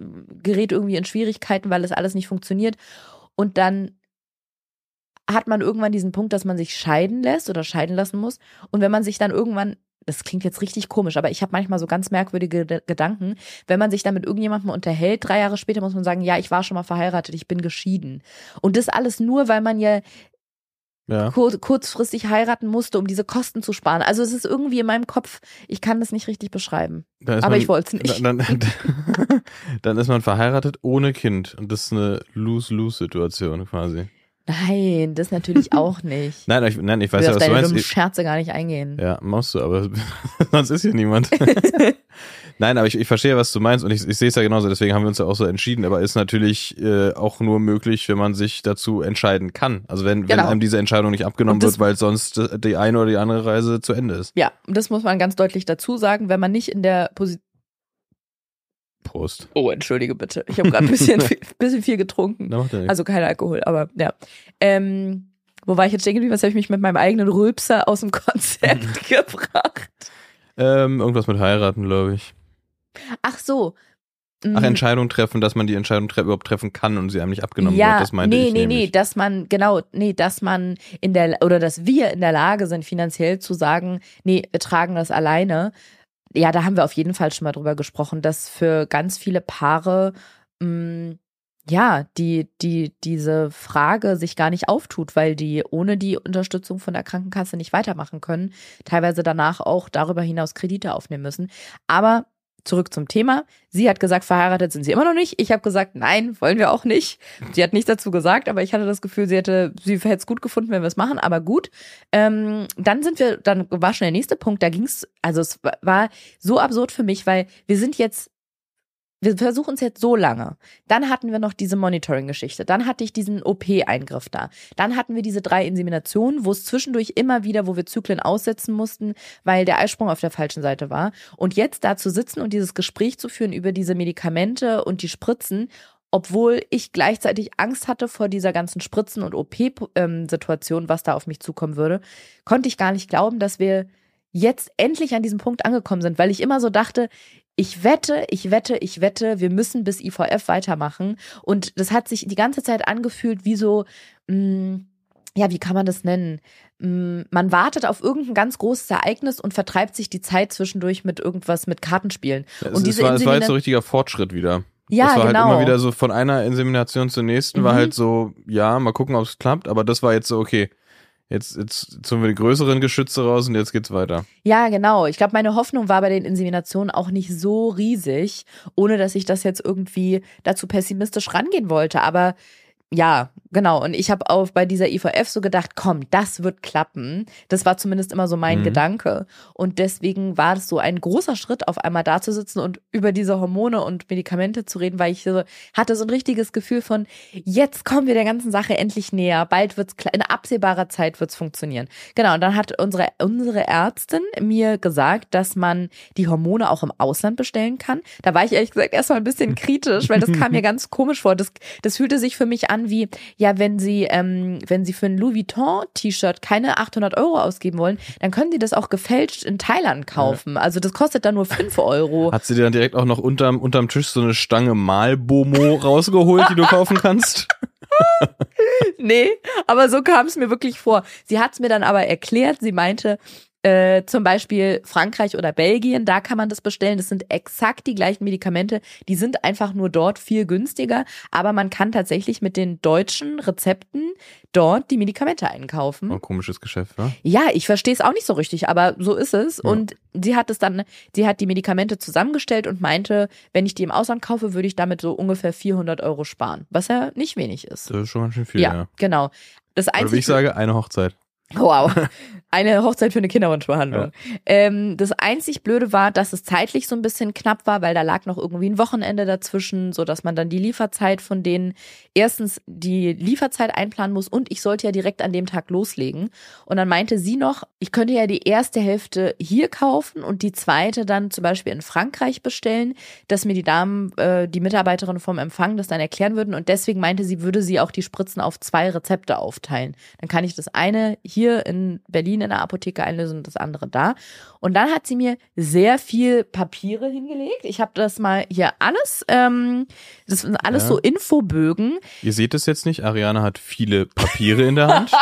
gerät irgendwie in Schwierigkeiten, weil es alles nicht funktioniert. Und dann hat man irgendwann diesen Punkt, dass man sich scheiden lässt oder scheiden lassen muss. Und wenn man sich dann irgendwann, das klingt jetzt richtig komisch, aber ich habe manchmal so ganz merkwürdige Gedanken, wenn man sich dann mit irgendjemandem unterhält, drei Jahre später muss man sagen, ja, ich war schon mal verheiratet, ich bin geschieden. Und das alles nur, weil man ja ja. Kur kurzfristig heiraten musste, um diese Kosten zu sparen. Also es ist irgendwie in meinem Kopf, ich kann das nicht richtig beschreiben. Aber man, ich wollte es nicht. Dann, dann, dann, ist man verheiratet ohne Kind und das ist eine Lose-Lose-Situation quasi. Nein, das natürlich auch nicht. nein, ich, nein, ich weiß ja, was du meinst. Ich Scherze gar nicht eingehen. Ja, machst du, aber sonst ist hier niemand. nein, aber ich, ich verstehe, was du meinst und ich, ich sehe es ja genauso, deswegen haben wir uns ja auch so entschieden, aber ist natürlich äh, auch nur möglich, wenn man sich dazu entscheiden kann. Also wenn, genau. wenn einem diese Entscheidung nicht abgenommen wird, weil sonst die eine oder die andere Reise zu Ende ist. Ja, das muss man ganz deutlich dazu sagen, wenn man nicht in der Position Prost. Oh, entschuldige bitte. Ich habe gerade ein bisschen, bisschen viel getrunken. Also kein Alkohol, aber ja. Ähm, wo war ich jetzt stehen geblieben? Was habe ich mich mit meinem eigenen Rülpser aus dem Konzept gebracht? Ähm, irgendwas mit heiraten, glaube ich. Ach so. Ach, mhm. Entscheidung treffen, dass man die Entscheidung tre überhaupt treffen kann und sie einem nicht abgenommen ja, wird, das meinte nee, ich Nee, nämlich. nee, dass man, genau, nee, dass man in der, oder dass wir in der Lage sind, finanziell zu sagen, nee, wir tragen das alleine ja, da haben wir auf jeden Fall schon mal drüber gesprochen, dass für ganz viele Paare mh, mm, ja, die, die, diese Frage sich gar nicht auftut, weil die ohne die Unterstützung von der Krankenkasse nicht weitermachen können, teilweise danach auch darüber hinaus Kredite aufnehmen müssen. Aber zurück zum Thema. Sie hat gesagt, verheiratet sind sie immer noch nicht. Ich habe gesagt, nein, wollen wir auch nicht. Sie hat nichts dazu gesagt, aber ich hatte das Gefühl, sie hätte, sie hätte es gut gefunden, wenn wir es machen, aber gut. Ähm, dann sind wir, dann war schon der nächste Punkt, da ging es, also es war so absurd für mich, weil wir sind jetzt wir versuchen es jetzt so lange. Dann hatten wir noch diese Monitoring-Geschichte. Dann hatte ich diesen OP-Eingriff da. Dann hatten wir diese drei Inseminationen, wo es zwischendurch immer wieder, wo wir Zyklen aussetzen mussten, weil der Eisprung auf der falschen Seite war. Und jetzt da zu sitzen und dieses Gespräch zu führen über diese Medikamente und die Spritzen, obwohl ich gleichzeitig Angst hatte vor dieser ganzen Spritzen- und OP-Situation, was da auf mich zukommen würde, konnte ich gar nicht glauben, dass wir jetzt endlich an diesem Punkt angekommen sind, weil ich immer so dachte, ich wette, ich wette, ich wette, wir müssen bis IVF weitermachen. Und das hat sich die ganze Zeit angefühlt wie so, mh, mm, ja, wie kann man das nennen? Mm, man wartet auf irgendein ganz großes Ereignis und vertreibt sich die Zeit zwischendurch mit irgendwas, mit Kartenspielen. Ja, und diese war, es war jetzt so richtiger Fortschritt wieder. Ja, das war genau. halt immer wieder so von einer Insemination zur nächsten, mhm. war halt so, ja, mal gucken, ob es klappt, aber das war jetzt so, okay, Jetzt, jetzt zogen wir die größeren Geschütze raus und jetzt geht's weiter. Ja, genau. Ich glaube, meine Hoffnung war bei den Inseminationen auch nicht so riesig, ohne dass ich das jetzt irgendwie dazu pessimistisch rangehen wollte. Aber ja, genau. Und ich habe auch bei dieser IVF so gedacht, komm, das wird klappen. Das war zumindest immer so mein mhm. Gedanke. Und deswegen war es so ein großer Schritt, auf einmal da zu sitzen und über diese Hormone und Medikamente zu reden, weil ich so hatte so ein richtiges Gefühl von, jetzt kommen wir der ganzen Sache endlich näher. Bald wird's in absehbarer Zeit wird's funktionieren. Genau. Und dann hat unsere, unsere Ärztin mir gesagt, dass man die Hormone auch im Ausland bestellen kann. Da war ich ehrlich gesagt erstmal ein bisschen kritisch, weil das kam mir ganz komisch vor. Das, das fühlte sich für mich an an wie, ja, wenn Sie, ähm, wenn Sie für ein Louis Vuitton T-Shirt keine 800 Euro ausgeben wollen, dann können Sie das auch gefälscht in Thailand kaufen. Ja. Also das kostet dann nur 5 Euro. Hat sie dir dann direkt auch noch unterm, unterm Tisch so eine Stange Malbomo rausgeholt, die du kaufen kannst? nee, aber so kam es mir wirklich vor. Sie hat es mir dann aber erklärt. Sie meinte, äh, zum Beispiel Frankreich oder Belgien, da kann man das bestellen. Das sind exakt die gleichen Medikamente. Die sind einfach nur dort viel günstiger. Aber man kann tatsächlich mit den deutschen Rezepten dort die Medikamente einkaufen. Ein komisches Geschäft, ne? Ja, ich verstehe es auch nicht so richtig, aber so ist es. Ja. Und sie hat es dann, sie hat die Medikamente zusammengestellt und meinte, wenn ich die im Ausland kaufe, würde ich damit so ungefähr 400 Euro sparen. Was ja nicht wenig ist. Das ist schon ganz schön viel, ja. ja. Genau. Das Einzige, Oder wie ich sage, eine Hochzeit. Wow. Eine Hochzeit für eine Kinderwunschbehandlung. Ähm, das einzig Blöde war, dass es zeitlich so ein bisschen knapp war, weil da lag noch irgendwie ein Wochenende dazwischen, so dass man dann die Lieferzeit von denen erstens die Lieferzeit einplanen muss und ich sollte ja direkt an dem Tag loslegen. Und dann meinte sie noch, ich könnte ja die erste Hälfte hier kaufen und die zweite dann zum Beispiel in Frankreich bestellen, dass mir die Damen, äh, die Mitarbeiterinnen vom Empfang das dann erklären würden. Und deswegen meinte sie, würde sie auch die Spritzen auf zwei Rezepte aufteilen. Dann kann ich das eine hier in Berlin in der Apotheke einlösen und das andere da. Und dann hat sie mir sehr viel Papiere hingelegt. Ich habe das mal hier alles, ähm, das sind alles Ja. so Infobögen. Ihr seht es jetzt nicht, Ariane hat viele Papiere in der Hand.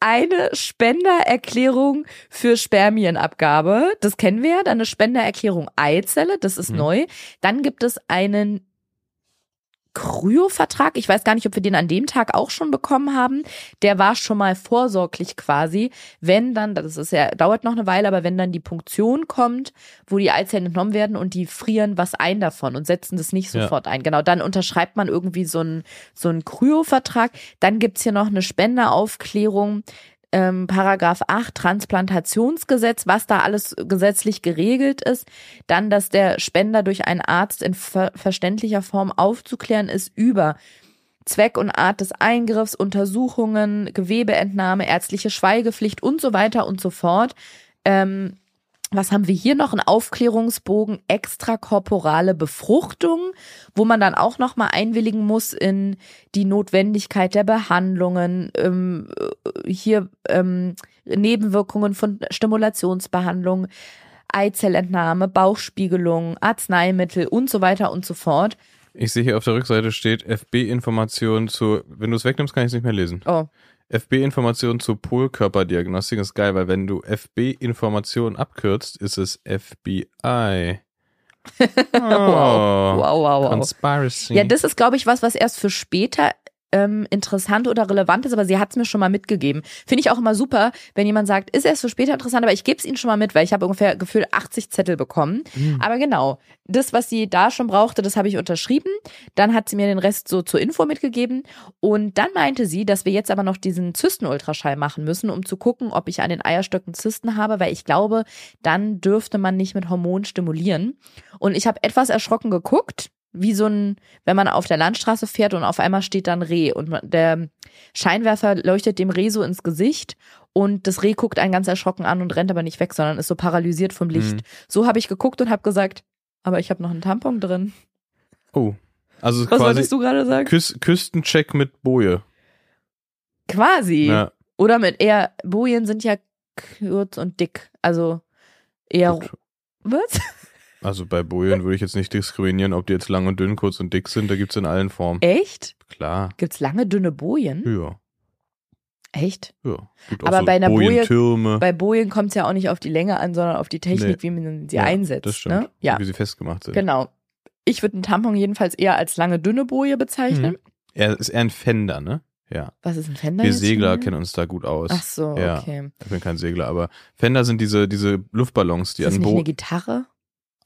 Eine Spendererklärung für Spermienabgabe. Das kennen wir ja. Dann eine Spendererklärung Eizelle. Das ist Mhm. neu. Dann gibt es einen Kryovertrag. Ich weiß gar nicht, ob wir den an dem Tag auch schon bekommen haben. Der war schon mal vorsorglich quasi. Wenn dann, das ist ja, dauert noch eine Weile, aber wenn dann die Punktion kommt, wo die Eizellen entnommen werden und die frieren was ein davon und setzen das nicht Ja. sofort ein. Genau, dann unterschreibt man irgendwie so einen so einen Kryovertrag. Dann gibt's hier noch eine Spenderaufklärung. Ähm, Paragraph 8 Transplantationsgesetz, was da alles gesetzlich geregelt ist. Dann, dass der Spender durch einen Arzt in ver verständlicher Form aufzuklären ist über Zweck und Art des Eingriffs, Untersuchungen, Gewebeentnahme, ärztliche Schweigepflicht und so weiter und so fort. Ähm, was haben wir hier noch? Ein Aufklärungsbogen extrakorporale Befruchtung, wo man dann auch nochmal einwilligen muss in die Notwendigkeit der Behandlungen, ähm, äh, hier ähm, Nebenwirkungen von Stimulationsbehandlung, Eizellentnahme, Bauchspiegelung, Arzneimittel und so weiter und so fort. Ich sehe hier auf der Rückseite steht FB-Information zu, wenn du es wegnimmst, kann ich es nicht mehr lesen. Oh, FB-Information zu Polkörperdiagnostik ist geil, weil wenn du FB-Information abkürzt, ist es FBI. Oh, wow, wow, wow, wow. Conspiracy. Ja, das ist, glaube ich, was, was erst für später ähm, interessant oder relevant ist, aber sie hat es mir schon mal mitgegeben. Finde ich auch immer super, wenn jemand sagt, ist erst für später interessant, aber ich gebe es ihnen schon mal mit, weil ich habe ungefähr gefühlt 80 Zettel bekommen. Hm. Aber genau, das, was sie da schon brauchte, das habe ich unterschrieben. Dann hat sie mir den Rest so zur Info mitgegeben. Und dann meinte sie, dass wir jetzt aber noch diesen Zystenultraschall machen müssen, um zu gucken, ob ich an den Eierstöcken Zysten habe, weil ich glaube, dann dürfte man nicht mit Hormonen stimulieren. Und ich habe etwas erschrocken geguckt, wie so ein, wenn man auf der Landstraße fährt und auf einmal steht dann Reh und der Scheinwerfer leuchtet dem Reh so ins Gesicht und das Reh guckt einen ganz erschrocken an und rennt aber nicht weg, sondern ist so paralysiert vom Licht. Mhm. So habe ich geguckt und habe gesagt, aber ich habe noch einen Tampon drin. Oh. Also Was quasi wolltest du gerade sagen? Küs Küstencheck mit Boje. Quasi. Ja, Oder mit eher, Bojen sind ja kurz und dick. Also eher. gut. Was? Also bei Bojen würde ich jetzt nicht diskriminieren, ob die jetzt lang und dünn, kurz und dick sind. Da gibt's in allen Formen. Echt? Klar. Gibt's lange, dünne Bojen? Ja. Echt? Ja. Gibt Aber auch so bei einer Boje- Bojentürme. Bei Bojen kommt es ja auch nicht auf die Länge an, sondern auf die Technik, wie man sie Ja, einsetzt. Das stimmt. Ne? Ja, Wie sie festgemacht sind. genau. Ich würde einen Tampon jedenfalls eher als lange, dünne Boje bezeichnen. Mhm. Er ist eher ein Fender, ne? Ja. Was ist ein Fender? Wir jetzt Segler schon wieder? kennen uns da gut aus. Ach so, Ja. okay. Ich bin kein Segler, aber Fender sind diese, diese Luftballons, die ist das an nicht eine Boot Gitarre?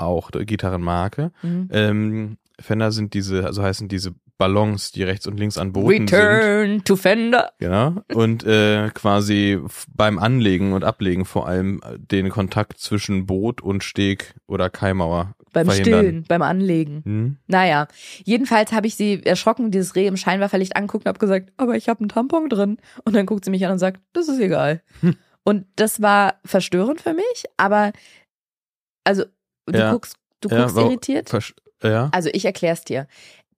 Auch, Gitarrenmarke. Mhm. Ähm, Fender sind diese, also heißen diese Ballons, die rechts und links an Booten sind. Return to Fender. Genau. Und äh, quasi beim Anlegen und Ablegen vor allem äh, den Kontakt zwischen Boot und Steg oder Kaimauer Beim verhindern. Stillen, beim Anlegen. Hm? Naja, jedenfalls habe ich sie erschrocken, dieses Reh im Scheinwerferlicht angeguckt und habe gesagt, aber ich habe einen Tampon drin. Und dann guckt sie mich an und sagt, das ist egal. Hm. Und das war verstörend für mich, aber also du Ja. guckst, du Ja, guckst wa- irritiert. Ja. Also ich erklär's dir.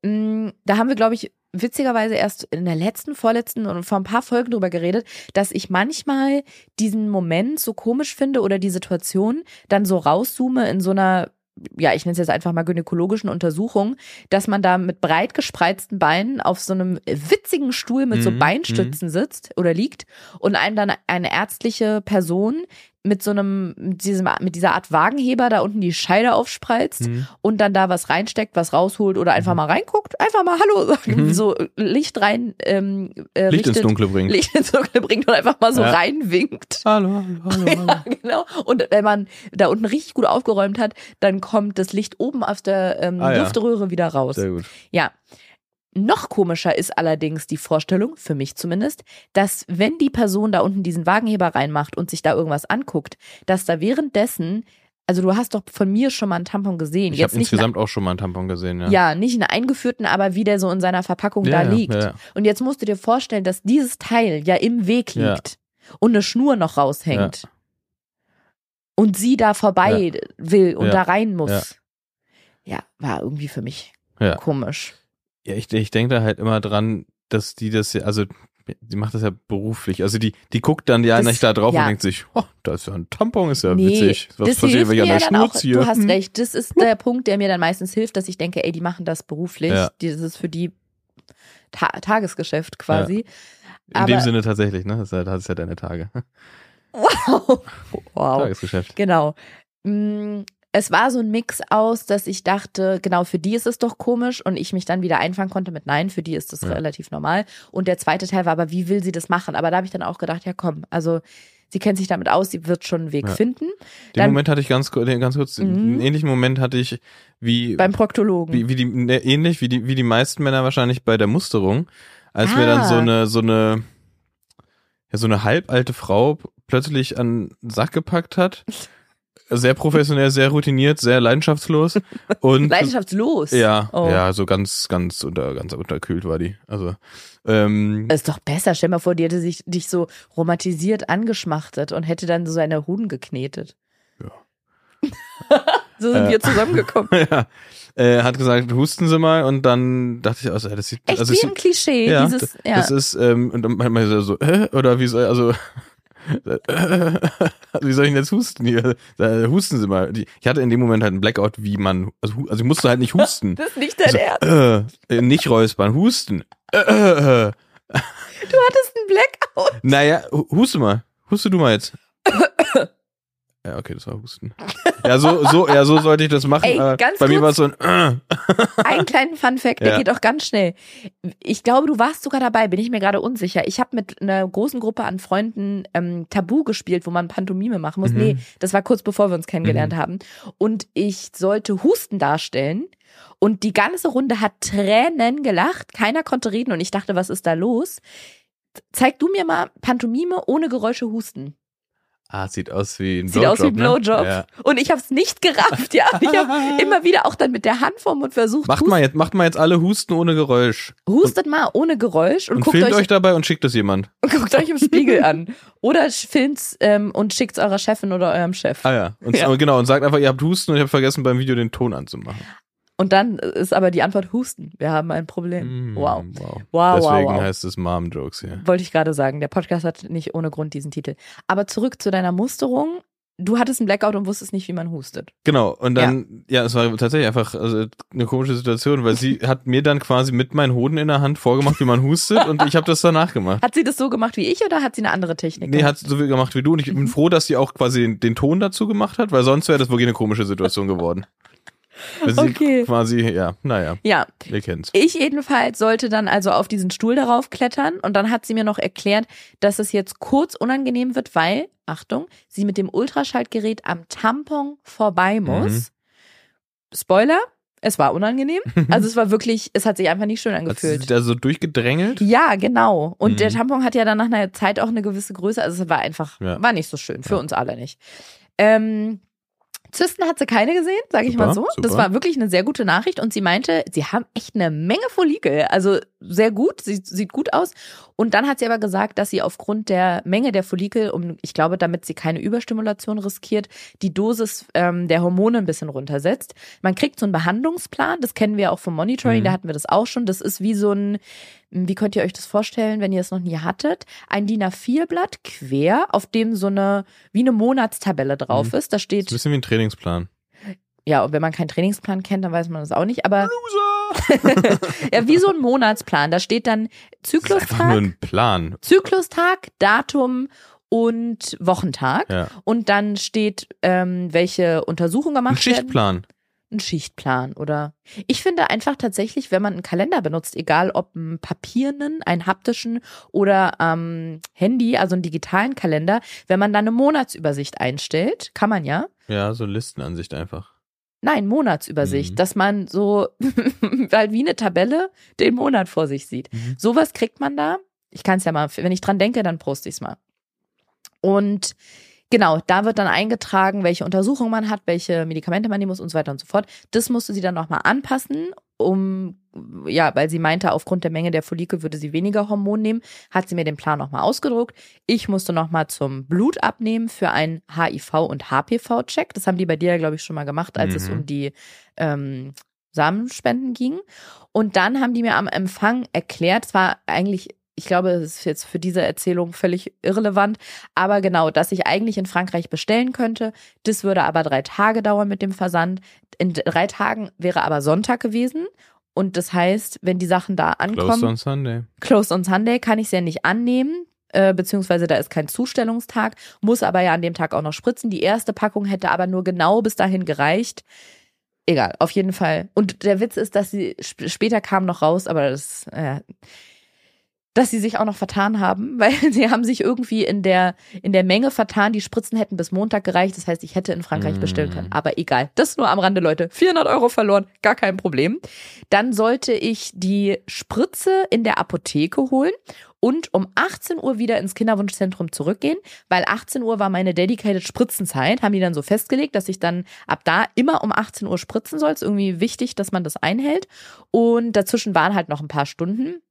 Mm, Da haben wir, glaube ich, witzigerweise erst in der letzten, vorletzten und vor ein paar Folgen drüber geredet, dass ich manchmal diesen Moment so komisch finde oder die Situation dann so rauszoome in so einer ja, ich nenne es jetzt einfach mal gynäkologischen Untersuchung, dass man da mit breit gespreizten Beinen auf so einem witzigen Stuhl mit so Mhm, Beinstützen sitzt oder liegt und einem dann eine ärztliche Person mit so einem, mit, diesem, mit dieser Art Wagenheber da unten die Scheide aufspreizt Hm. und dann da was reinsteckt, was rausholt oder einfach mal reinguckt, einfach mal Hallo sagen, Mhm. so Licht rein, ähm, äh, Licht ins richtet, Dunkle bringt. Licht ins Dunkle bringt und einfach mal so Ja. reinwinkt. Hallo, hallo, hallo, hallo. Ja, genau. Und wenn man da unten richtig gut aufgeräumt hat, dann kommt das Licht oben aus der ähm, Ah, ja. Luftröhre wieder raus. Sehr gut. Ja. Noch komischer ist allerdings die Vorstellung, für mich zumindest, dass wenn die Person da unten diesen Wagenheber reinmacht und sich da irgendwas anguckt, dass da währenddessen, also du hast doch von mir schon mal einen Tampon gesehen. Ich habe insgesamt auch schon mal einen Tampon gesehen, ja. ja, nicht einen eingeführten, aber wie der so in seiner Verpackung Ja, da liegt. ja, ja. Und jetzt musst du dir vorstellen, dass dieses Teil ja im Weg liegt und eine Schnur noch raushängt. Und sie da vorbei will und da rein muss. Ja. war irgendwie für mich Ja. komisch. Ja, ich, ich denke da halt immer dran, dass die das ja, also die macht das ja beruflich. Also die, die guckt dann ja Das- nicht da drauf ja. und denkt sich, oh, da ist ja ein Tampon, ist ja Nee, witzig. Was das passiert, wenn ich an der Schnur auch, ziehe? Du hast Hm. recht, das ist der Punkt, der mir dann meistens hilft, dass ich denke, ey, die machen das beruflich. Ja. Das ist für die Ta Tagesgeschäft quasi. In dem aber- Sinne tatsächlich, ne? Das ist das ist ja deine Tage. Wow. wow. Tagesgeschäft. Genau. Es war so ein Mix aus, dass ich dachte, genau, für die ist es doch komisch und ich mich dann wieder einfangen konnte mit Nein, für die ist das Ja. relativ normal. Und der zweite Teil war aber, wie will sie das machen? Aber da habe ich dann auch gedacht, ja komm, also sie kennt sich damit aus, sie wird schon einen Weg Ja. finden. Den Dann- Moment hatte ich ganz, ganz kurz, Mhm. einen ähnlichen Moment hatte ich wie, Beim Proktologen. wie, wie die, ne, ähnlich wie die, wie die meisten Männer wahrscheinlich bei der Musterung, als mir Ah. dann so eine, so eine, ja, so eine halbalte Frau plötzlich an den Sack gepackt hat. Sehr professionell, sehr routiniert, sehr leidenschaftslos und Leidenschaftslos. ja, Oh. ja, so ganz, ganz unter, ganz unterkühlt war die. Also, ähm, Ist doch besser. Stell mal vor, die hätte sich dich so romantisiert angeschmachtet und hätte dann so seine Hoden geknetet. Ja. so sind Äh. wir zusammengekommen. ja, äh, hat gesagt, husten Sie mal und dann dachte ich, also, das sieht, Echt also wie sieht, Klischee. ja, dieses, ja. das ist, ähm, und dann manchmal so, so äh, oder wie soll, also, wie soll ich denn jetzt husten hier? Äh, Husten Sie mal. Ich hatte in dem Moment halt einen Blackout, wie man, also, also ich musste halt nicht husten. das ist nicht dein so, Ernst. äh, äh, nicht räuspern, husten. Äh, äh. Du hattest einen Blackout. Naja, hu- huste mal. Huste du mal jetzt. Ja, okay, das war Husten. Ja, so, so, ja, so sollte ich das machen. Ey, ganz bei mir kurz. war es so ein, äh. Einen kleinen Fun-Fact, der Ja. geht auch ganz schnell. Ich glaube, du warst sogar dabei, bin ich mir gerade unsicher. Ich habe mit einer großen Gruppe an Freunden ähm, Tabu gespielt, wo man Pantomime machen muss. Mhm. Nee, das war kurz bevor wir uns kennengelernt haben. Und ich sollte Husten darstellen. Und die ganze Runde hat Tränen gelacht. Keiner konnte reden und ich dachte, was ist da los? Zeig du mir mal Pantomime ohne Geräusche husten. Ah, sieht aus wie ein Sieht aus wie Blowjob, Blowjob. Ne? Ja. Und ich habe es nicht gerafft, ja. Ich habe immer wieder auch dann mit der Hand vorm Mund versucht. Macht mal jetzt, macht mal jetzt alle Husten ohne Geräusch. Hustet mal ohne Geräusch und, Und, guckt, filmt euch, euch dabei und schickt es jemand. und guckt euch im Spiegel an. Oder filmt's ähm, und schickt's eurer Chefin oder eurem Chef. Ah ja. Und, Ja. Genau, und sagt einfach, ihr habt Husten und ich habe vergessen, beim Video den Ton anzumachen. Und dann ist aber die Antwort Husten. Wir haben ein Problem. Mm, Wow. wow. Wow, Deswegen wow, wow. heißt es Mom-Jokes hier. Wollte ich gerade sagen. Der Podcast hat nicht ohne Grund diesen Titel. Aber zurück zu deiner Musterung. Du hattest einen Blackout und wusstest nicht, wie man hustet. Genau, und dann, ja, es war tatsächlich einfach also, eine komische Situation, weil sie hat mir dann quasi mit meinen Hoden in der Hand vorgemacht, wie man hustet und ich habe das danach gemacht. Hat sie das so gemacht wie ich oder hat sie eine andere Technik? Nee, hat sie so viel gemacht wie du und ich bin froh, dass sie auch quasi den, den Ton dazu gemacht hat, weil sonst wäre das wirklich eine komische Situation geworden. Sie Okay. quasi, ja, naja, ja, ihr kennt's. Ich jedenfalls sollte dann also auf diesen Stuhl darauf klettern und dann hat sie mir noch erklärt, dass es jetzt kurz unangenehm wird, weil, Achtung, sie mit dem Ultraschallgerät am Tampon vorbei muss. Mhm. Spoiler, es war unangenehm. Also es war wirklich, es hat sich einfach nicht schön Hat sie angefühlt. sich da so durchgedrängelt? Ja, genau. Und Mhm. der Tampon hat ja dann nach einer Zeit auch eine gewisse Größe. Also es war einfach, Ja. war nicht so schön. Für Ja. uns alle nicht. Ähm, Zysten hat sie keine gesehen, sage ich mal so. Super, Das war wirklich eine sehr gute Nachricht und sie meinte, sie haben echt eine Menge Follikel. Also sehr gut, sie sieht gut aus. Und dann hat sie aber gesagt, dass sie aufgrund der Menge der Follikel, um, ich glaube, damit sie keine Überstimulation riskiert, die Dosis ähm, der Hormone ein bisschen runtersetzt. Man kriegt so einen Behandlungsplan, das kennen wir auch vom Monitoring, Mhm. da hatten wir das auch schon. Das ist wie so ein, wie könnt ihr euch das vorstellen, wenn ihr es noch nie hattet? Ein DIN A4-Blatt quer, auf dem so eine, wie eine Monatstabelle drauf Mhm. ist. Da Das steht ist ein bisschen wie ein Trainingsplan. ja, und wenn man keinen Trainingsplan kennt, dann weiß man das auch nicht. Aber ja, wie so ein Monatsplan. Da steht dann Das ist einfach nur Zyklustag, ein Plan. Zyklustag, Datum und Wochentag. Ja. Und dann steht, ähm, welche Untersuchungen Ein gemacht werden. Schichtplan. Ein Schichtplan oder. Ich finde einfach tatsächlich, wenn man einen Kalender benutzt, egal ob einen papiernen, einen haptischen oder am Handy, also einen digitalen Kalender, wenn man dann eine Monatsübersicht einstellt, kann man ja. Ja, so Listenansicht einfach. Nein, Monatsübersicht, Mhm. dass man so halt wie eine Tabelle den Monat vor sich sieht. Mhm. Sowas kriegt man da. Ich kann es ja mal, wenn ich dran denke, dann poste ich es mal. Und genau, da wird dann eingetragen, welche Untersuchungen man hat, welche Medikamente man nehmen muss und so weiter und so fort. Das musste sie dann nochmal anpassen, um, ja, weil sie meinte, aufgrund der Menge der Follikel würde sie weniger Hormon nehmen, hat sie mir den Plan nochmal ausgedruckt. Ich musste nochmal zum Blut abnehmen für einen HIV- und HPV-Check. Das haben die bei dir ja, glaube ich, schon mal gemacht, als es Mhm. um die ähm, Samenspenden ging. Und dann haben die mir am Empfang erklärt, es war eigentlich, ich glaube, es ist jetzt für diese Erzählung völlig irrelevant, aber genau, dass ich eigentlich in Frankreich bestellen könnte. Das würde aber drei Tage dauern mit dem Versand. In drei Tagen wäre aber Sonntag gewesen. Und das heißt, wenn die Sachen da ankommen, Closed on Sunday. Closed on Sunday kann ich es ja nicht annehmen, äh, beziehungsweise da ist kein Zustellungstag, muss aber ja an dem Tag auch noch spritzen. Die erste Packung hätte aber nur genau bis dahin gereicht. Egal, auf jeden Fall. Und der Witz ist, dass sie sp später kam noch raus, aber das, äh, dass sie sich auch noch vertan haben, weil sie haben sich irgendwie in der, in der Menge vertan. Die Spritzen hätten bis Montag gereicht. Das heißt, ich hätte in Frankreich Mm. bestellen können. Aber egal. Das nur am Rande, Leute. 400 Euro verloren. Gar kein Problem. Dann sollte ich die Spritze in der Apotheke holen und um 18 Uhr wieder ins Kinderwunschzentrum zurückgehen, weil 18 Uhr war meine dedicated Spritzenzeit. Haben die dann so festgelegt, dass ich dann ab da immer um 18 Uhr spritzen soll. Ist irgendwie wichtig, dass man das einhält. Und dazwischen waren halt noch ein paar Stunden.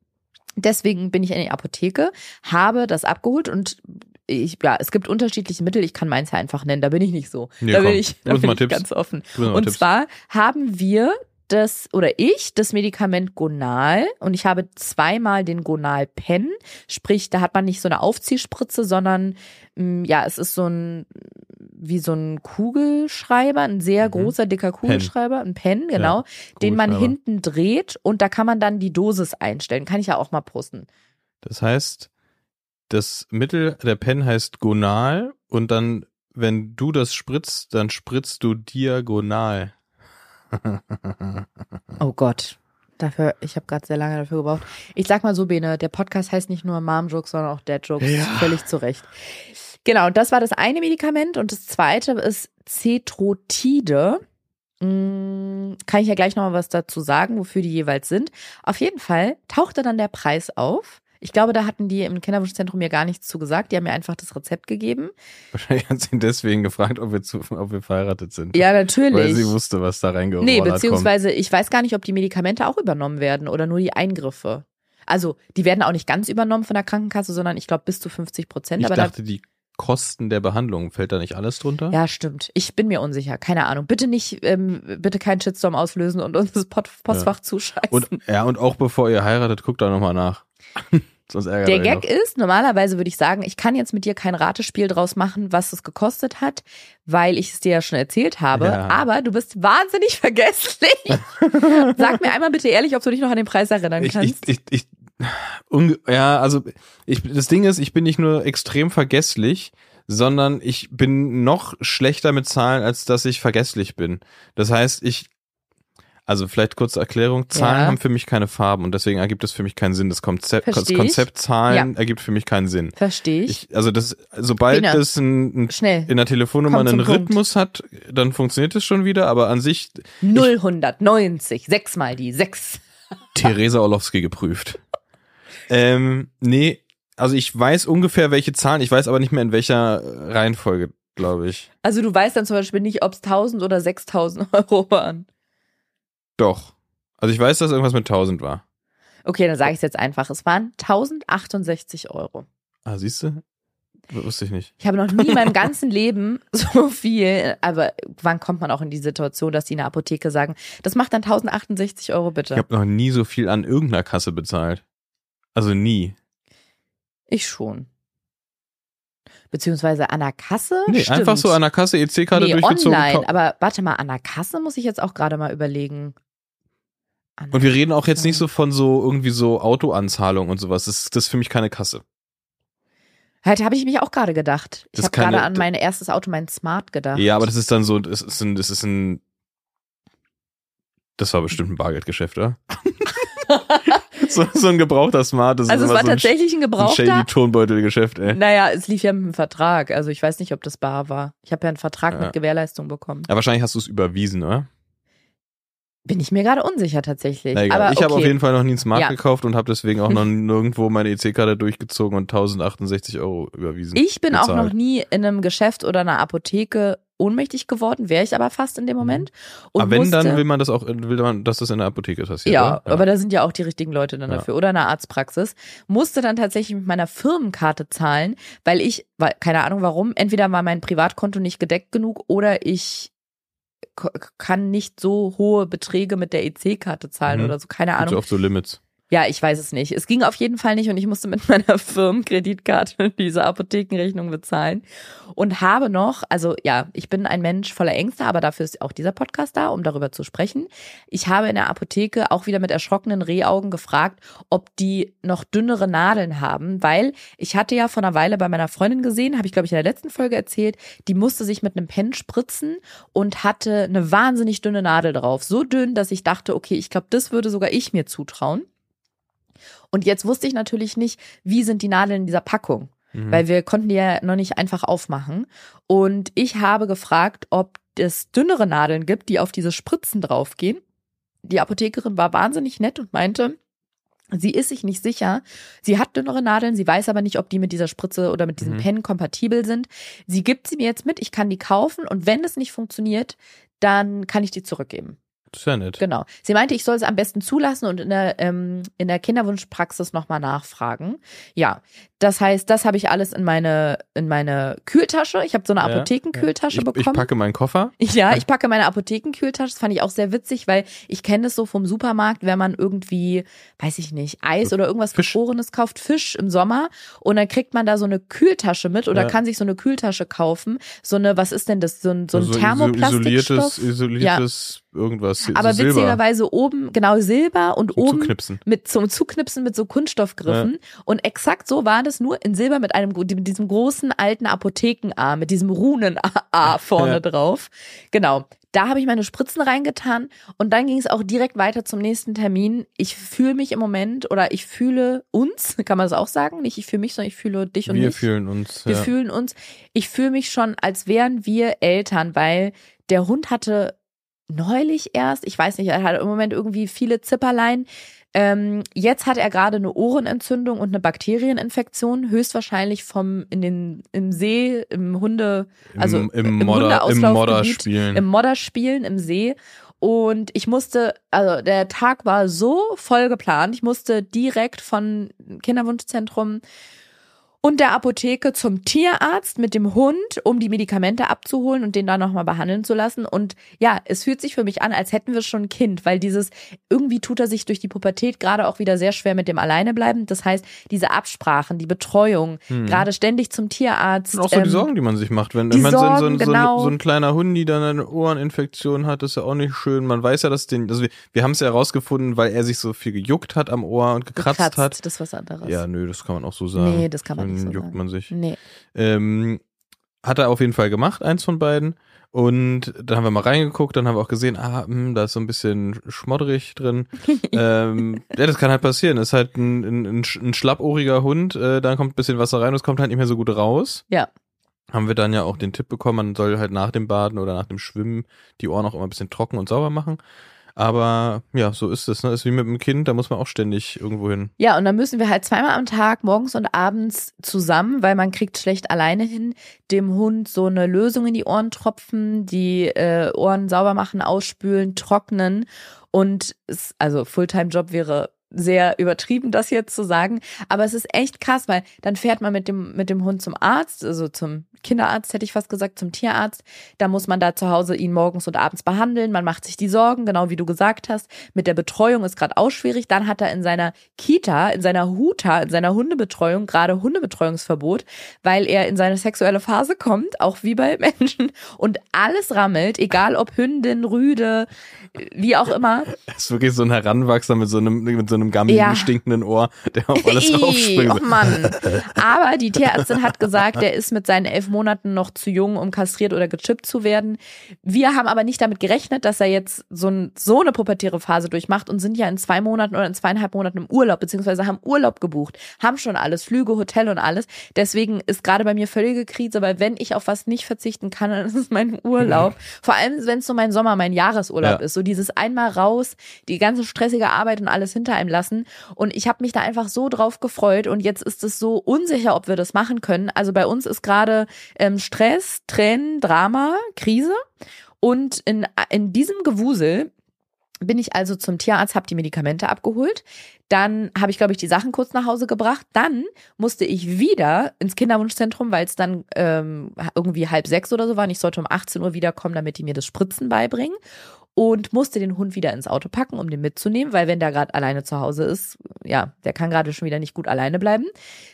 Deswegen bin ich in die Apotheke, habe das abgeholt und ich, ja, es gibt unterschiedliche Mittel. Ich kann meins ja einfach nennen. Da bin ich nicht so. Ja, da komm, bin ich, da bin ich Tipps. ganz offen. Und Tipps. zwar haben wir das oder ich das Medikament Gonal und ich habe zweimal den Gonal Pen, sprich, da hat man nicht so eine Aufziehspritze, sondern mh, ja, es ist so ein wie so ein Kugelschreiber, ein sehr Mhm. großer dicker Kugelschreiber, ein Pen, genau, Ja, den man hinten dreht und da kann man dann die Dosis einstellen. Kann ich ja auch mal posten. Das heißt, das Mittel der Pen heißt Gonal und dann, wenn du das spritzt, dann spritzt du diagonal. Oh Gott. Dafür, ich habe gerade sehr lange dafür gebraucht. Ich sag mal so, Bene, der Podcast heißt nicht nur Mom Jokes, sondern auch Dad Jokes. Ja. Völlig zu Recht. Genau, und das war das eine Medikament und das zweite ist Cetrotide. Mm, Kann ich ja gleich nochmal was dazu sagen, wofür die jeweils sind. Auf jeden Fall tauchte dann der Preis auf. Ich glaube, da hatten die im Kinderwunschzentrum mir gar nichts zu gesagt. Die haben mir einfach das Rezept gegeben. Wahrscheinlich hat sie ihn deswegen gefragt, ob wir, zu, ob wir verheiratet sind. Ja, natürlich. Weil sie wusste, was da reingerollert Nee, kommt. beziehungsweise ich weiß gar nicht, ob die Medikamente auch übernommen werden oder nur die Eingriffe. Also, die werden auch nicht ganz übernommen von der Krankenkasse, sondern ich glaube bis zu 50 Prozent. Ich Aber dachte, die Kosten der Behandlung, fällt da nicht alles drunter? ja, stimmt. Ich bin mir unsicher. Keine Ahnung. Bitte nicht, ähm, bitte keinen Shitstorm auslösen und uns das Pot Postfach zuscheißen. Und, ja, und auch bevor ihr heiratet, guckt da nochmal nach. Sonst ärgert der Gag noch. ist, normalerweise würde ich sagen, ich kann jetzt mit dir kein Ratespiel draus machen, was es gekostet hat, weil ich es dir ja schon erzählt habe. Ja. Aber du bist wahnsinnig vergesslich. Sag mir einmal bitte ehrlich, ob du dich noch an den Preis erinnern kannst. ich, ich, ich, ja, also ich, das Ding ist, ich bin nicht nur extrem vergesslich, sondern ich bin noch schlechter mit Zahlen, als dass ich vergesslich bin. Das heißt, ich, also vielleicht kurze Erklärung, Zahlen Ja. haben für mich keine Farben und deswegen ergibt es für mich keinen Sinn. Das Konzept, das. Konzept Zahlen ergibt für mich keinen Sinn. Verstehe ich. Ich, also das, sobald Bene. das ein, ein, Schnell. in der Telefonnummer Komm einen Punkt. Rhythmus hat, dann funktioniert es schon wieder, aber an sich 090, sechsmal die, sechs. Theresa Orlowski geprüft. Ähm, nee, also ich weiß ungefähr welche Zahlen, ich weiß aber nicht mehr in welcher Reihenfolge, glaube ich. Also du weißt dann zum Beispiel nicht, ob es 1000 oder 6000 Euro waren. Doch. Also ich weiß, dass irgendwas mit 1000 war. Okay, dann sage ich es jetzt einfach. Es waren 1068 Euro. Ah, siehst du? Wusste ich nicht. Ich habe noch nie in meinem ganzen Leben so viel, aber wann kommt man auch in die Situation, dass die in der Apotheke sagen, das macht dann 1068 Euro bitte. Ich habe noch nie so viel an irgendeiner Kasse bezahlt. Also nie. Ich schon. Beziehungsweise an der Kasse? Nee, Stimmt. einfach so an der Kasse EC-Karte nee, durchgezogen. online. Ka- Aber warte mal, an der Kasse muss ich jetzt auch gerade mal überlegen. An Und wir reden auch jetzt nicht so von so irgendwie so Autoanzahlung und sowas. Das, das ist für mich keine Kasse. Halt, habe ich mich auch gerade gedacht. Ich habe gerade an mein erstes Auto, mein Smart gedacht. Ja, aber das ist dann so, das ist ein, das ist ein, das war bestimmt ein Bargeldgeschäft, oder? so, so ein gebrauchter Smart. Das also es war so ein, tatsächlich ein ein Gebrauchter. shady Tonbeutelgeschäft, ey. Naja, es lief ja mit einem Vertrag. Also ich weiß nicht, ob das bar war. Ich habe ja einen Vertrag Ja. mit Gewährleistung bekommen. Ja, wahrscheinlich hast du es überwiesen, oder? Bin ich mir gerade unsicher tatsächlich. Na egal. Aber ich habe okay. auf jeden Fall noch nie einen Smart Ja. gekauft und habe deswegen auch noch nirgendwo meine EC-Karte durchgezogen und 1068 Euro überwiesen. Ich bin auch bezahlt. noch nie in einem Geschäft oder einer Apotheke ohnmächtig geworden, wäre ich aber fast in dem Moment. Und Aber wenn, musste, dann will man das auch, will man, dass das in der Apotheke passiert. ja, oder? aber da sind ja auch die richtigen Leute dann Ja. dafür. Oder eine Arztpraxis. Musste dann tatsächlich mit meiner Firmenkarte zahlen, weil ich, weil, keine Ahnung warum, entweder war mein Privatkonto nicht gedeckt genug oder ich kann nicht so hohe Beträge mit der EC-Karte zahlen Mhm. oder so, keine Ahnung. auf so Limits. Ja, ich weiß es nicht. Es ging auf jeden Fall nicht und ich musste mit meiner Firmenkreditkarte diese Apothekenrechnung bezahlen und habe noch, also ja, ich bin ein Mensch voller Ängste, aber dafür ist auch dieser Podcast da, um darüber zu sprechen. Ich habe in der Apotheke auch wieder mit erschrockenen Rehaugen gefragt, ob die noch dünnere Nadeln haben, weil ich hatte ja vor einer Weile bei meiner Freundin gesehen, habe ich glaube ich in der letzten Folge erzählt, die musste sich mit einem Pen spritzen und hatte eine wahnsinnig dünne Nadel drauf. So dünn, dass ich dachte, okay, ich glaube, das würde sogar ich mir zutrauen. Und jetzt wusste ich natürlich nicht, wie sind die Nadeln in dieser Packung, Mhm. weil wir konnten die ja noch nicht einfach aufmachen. Und ich habe gefragt, ob es dünnere Nadeln gibt, die auf diese Spritzen draufgehen. Die Apothekerin war wahnsinnig nett und meinte, sie ist sich nicht sicher. Sie hat dünnere Nadeln, sie weiß aber nicht, ob die mit dieser Spritze oder mit diesem Mhm. Pen kompatibel sind. Sie gibt sie mir jetzt mit, ich kann die kaufen und wenn es nicht funktioniert, dann kann ich die zurückgeben. Das ist ja nett. Genau. Sie meinte, ich soll es am besten zulassen und in der, ähm, in der Kinderwunschpraxis nochmal nachfragen. Ja, das heißt, das habe ich alles in meine, in meine Kühltasche. Ich habe so eine Ja, Apothekenkühltasche Ich, bekommen. ich packe meinen Koffer. Ja, ich packe meine Apothekenkühltasche. Das fand ich auch sehr witzig, weil ich kenne das so vom Supermarkt, wenn man irgendwie, weiß ich nicht, Eis So oder irgendwas Fisch. Gefrorenes kauft, Fisch im Sommer und dann kriegt man da so eine Kühltasche mit oder Ja. kann sich so eine Kühltasche kaufen. So eine, was ist denn das? So ein, so ein Also Thermoplastikstoff. Isoliertes, isoliertes irgendwas. Aber Silber. witzigerweise oben, genau Silber und Zum oben Zuknipsen. mit zum Zuknipsen mit so Kunststoffgriffen. Und exakt so war das nur in Silber mit einem mit diesem großen alten Apotheken-A, mit diesem Runen-A vorne Ja. drauf. Genau. Da habe ich meine Spritzen reingetan und dann ging es auch direkt weiter zum nächsten Termin. Ich fühle mich im Moment oder ich fühle uns, kann man das auch sagen? Nicht ich fühle mich, sondern ich fühle dich und Wir mich. fühlen uns. Wir ja. fühlen uns, ich fühle mich schon, als wären wir Eltern, weil der Hund hatte neulich erst, ich weiß nicht, er hat im Moment irgendwie viele Zipperlein. Ähm, jetzt hat er gerade eine Ohrenentzündung und eine Bakterieninfektion, höchstwahrscheinlich vom in den im See, im Hunde, also Im, im, im Modder, im Hundeauslaufgebiet, Modder spielen. im Modderspielen im See. Und ich musste, also der Tag war so voll geplant. Ich musste direkt von Kinderwunschzentrum und der Apotheke zum Tierarzt mit dem Hund, um die Medikamente abzuholen und den dann nochmal behandeln zu lassen. Und ja, es fühlt sich für mich an, als hätten wir schon ein Kind, weil dieses, irgendwie tut er sich durch die Pubertät gerade auch wieder sehr schwer mit dem Alleinebleiben. Das heißt, diese Absprachen, die Betreuung, Hm. gerade ständig zum Tierarzt. Und auch so die ähm, Sorgen, die man sich macht. Wenn die ich meine, so, ein- so, genau. ein, so ein kleiner Hund, die dann eine Ohreninfektion hat, ist ja auch nicht schön. Man weiß ja, dass den, also wir, wir haben es ja herausgefunden, weil er sich so viel gejuckt hat am Ohr und gekratzt, gekratzt, hat. Das ist was anderes. Ja, nö, das kann man auch so sagen. Nee, das kann man Dann nicht so juckt sagen. man sich. Nee. Ähm, hat er auf jeden Fall gemacht, eins von beiden. Und dann haben wir mal reingeguckt, dann haben wir auch gesehen, ah, hm, da ist so ein bisschen schmodderig drin. ähm, ja, das kann halt passieren. Ist halt ein, ein, ein ein schlappohriger Hund, äh, dann kommt ein bisschen Wasser rein und es kommt halt nicht mehr so gut raus. Ja. Haben wir dann ja auch den Tipp bekommen, man soll halt nach dem Baden oder nach dem Schwimmen die Ohren auch immer ein bisschen trocken und sauber machen. Aber ja, so ist es. Ne? Ist wie mit dem Kind, da muss man auch ständig irgendwo hin. Ja, und dann müssen wir halt zweimal am Tag, morgens und abends zusammen, weil man kriegt schlecht alleine hin, dem Hund so eine Lösung in die Ohren tropfen, die äh, Ohren sauber machen, ausspülen, trocknen. Und es, also Fulltime-Job wäre sehr übertrieben, das jetzt zu sagen. Aber es ist echt krass, weil dann fährt man mit dem, mit dem Hund zum Arzt, also zum Kinderarzt, hätte ich fast gesagt, zum Tierarzt. Da muss man da zu Hause ihn morgens und abends behandeln. Man macht sich die Sorgen, genau wie du gesagt hast. Mit der Betreuung ist gerade auch schwierig. Dann hat er in seiner Kita, in seiner Huta, in seiner Hundebetreuung gerade Hundebetreuungsverbot, weil er in seine sexuelle Phase kommt, auch wie bei Menschen. Und alles rammelt, egal ob Hündin, Rüde, wie auch immer. Das ist wirklich so ein Heranwachser mit so einem, mit so einem einem gammeligen, Ja. stinkenden Ohr, der auf alles raufspringt. Och Mann. Aber die Tierärztin hat gesagt, der ist mit seinen elf Monaten noch zu jung, um kastriert oder gechippt zu werden. Wir haben aber nicht damit gerechnet, dass er jetzt so, ein, so eine pubertäre Phase durchmacht und sind ja in zwei Monaten oder in zweieinhalb Monaten im Urlaub, beziehungsweise haben Urlaub gebucht, haben schon alles, Flüge, Hotel und alles. Deswegen ist gerade bei mir völlige Krise, weil wenn ich auf was nicht verzichten kann, dann ist es mein Urlaub. Vor allem, wenn es so mein Sommer, mein Jahresurlaub Ja. ist. So dieses einmal raus, die ganze stressige Arbeit und alles hinter einem lassen. Und ich habe mich da einfach so drauf gefreut und jetzt ist es so unsicher, ob wir das machen können. Also bei uns ist gerade ähm, Stress, Tränen, Drama, Krise. Und in, in diesem Gewusel bin ich also zum Tierarzt, habe die Medikamente abgeholt. Dann habe ich, glaube ich, die Sachen kurz nach Hause gebracht. Dann musste ich wieder ins Kinderwunschzentrum, weil es dann ähm, irgendwie halb sechs oder so war. Und ich sollte um 18 Uhr wiederkommen, damit die mir das Spritzen beibringen. Und musste den Hund wieder ins Auto packen, um den mitzunehmen, weil wenn der gerade alleine zu Hause ist, ja, der kann gerade schon wieder nicht gut alleine bleiben.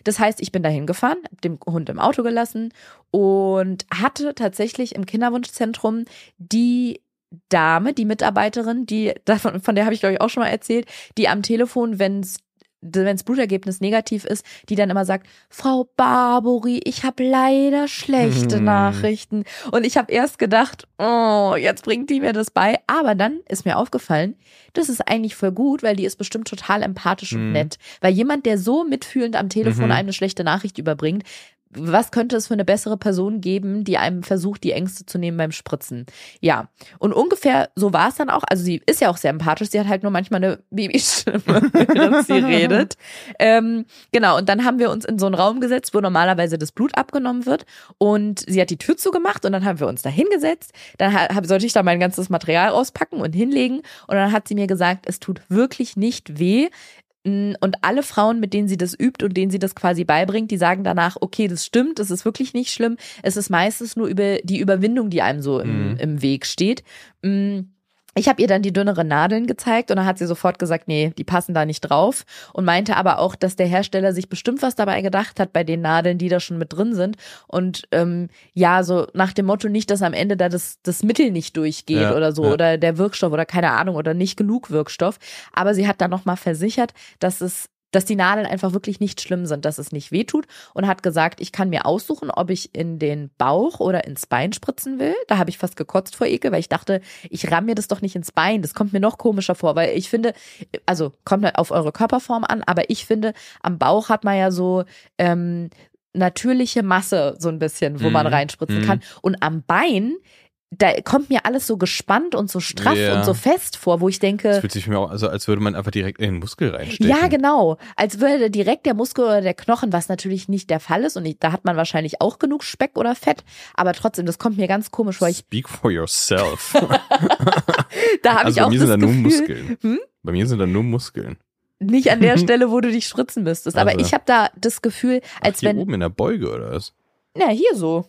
Das heißt, ich bin dahin gefahren, hab den Hund im Auto gelassen und hatte tatsächlich im Kinderwunschzentrum die Dame, die Mitarbeiterin, die davon, von der habe ich glaube ich auch schon mal erzählt, die am Telefon, wenn es wenns Blutergebnis negativ ist, die dann immer sagt, Frau Barbori, ich habe leider schlechte Hm. Nachrichten. Und ich habe erst gedacht, oh, jetzt bringt die mir das bei. Aber dann ist mir aufgefallen, das ist eigentlich voll gut, weil die ist bestimmt total empathisch und Mhm. nett. Weil jemand, der so mitfühlend am Telefon Mhm. eine schlechte Nachricht überbringt, was könnte es für eine bessere Person geben, die einem versucht, die Ängste zu nehmen beim Spritzen? Ja, und ungefähr so war es dann auch. Also sie ist ja auch sehr empathisch, sie hat halt nur manchmal eine Babystimme, während sie redet. Ähm, genau, und dann haben wir uns in so einen Raum gesetzt, wo normalerweise das Blut abgenommen wird. Und sie hat die Tür zugemacht und dann haben wir uns da hingesetzt. Dann ha- hab, sollte ich da mein ganzes Material rauspacken und hinlegen. Und dann hat sie mir gesagt, es tut wirklich nicht weh. Und alle Frauen, mit denen sie das übt und denen sie das quasi beibringt, die sagen danach, okay, das stimmt, das ist wirklich nicht schlimm. Es ist meistens nur über die Überwindung, die einem so im, Mhm. im Weg steht. Mm, Ich habe ihr dann die dünneren Nadeln gezeigt und dann hat sie sofort gesagt, nee, die passen da nicht drauf und meinte aber auch, dass der Hersteller sich bestimmt was dabei gedacht hat bei den Nadeln, die da schon mit drin sind und ähm, ja, so nach dem Motto nicht, dass am Ende da das, das Mittel nicht durchgeht Ja, oder so ja. oder der Wirkstoff oder keine Ahnung oder nicht genug Wirkstoff, aber sie hat dann nochmal versichert, dass es dass die Nadeln einfach wirklich nicht schlimm sind, dass es nicht wehtut und hat gesagt, ich kann mir aussuchen, ob ich in den Bauch oder ins Bein spritzen will. Da habe ich fast gekotzt vor Ekel, weil ich dachte, ich ramm mir das doch nicht ins Bein. Das kommt mir noch komischer vor, weil ich finde, also kommt halt auf eure Körperform an, aber ich finde, am Bauch hat man ja so ähm, natürliche Masse so ein bisschen, wo man Mhm. reinspritzen Mhm. kann. Und am Bein, da kommt mir alles so gespannt und so straff Ja. und so fest vor, wo ich denke, Das fühlt sich für mich auch, also als würde man einfach direkt in den Muskel reinstecken. ja, genau. Als würde direkt der Muskel oder der Knochen, was natürlich nicht der Fall ist, und ich, da hat man wahrscheinlich auch genug Speck oder Fett, aber trotzdem, das kommt mir ganz komisch vor. Ich, Speak for yourself. da habe also ich bei auch mir das sind da nur Muskeln. Hm? Bei mir sind da nur Muskeln. nicht an der Stelle, wo du dich spritzen müsstest. Aber Also. ich habe da das Gefühl, als Ach, hier wenn, oben in der Beuge oder was? na hier so.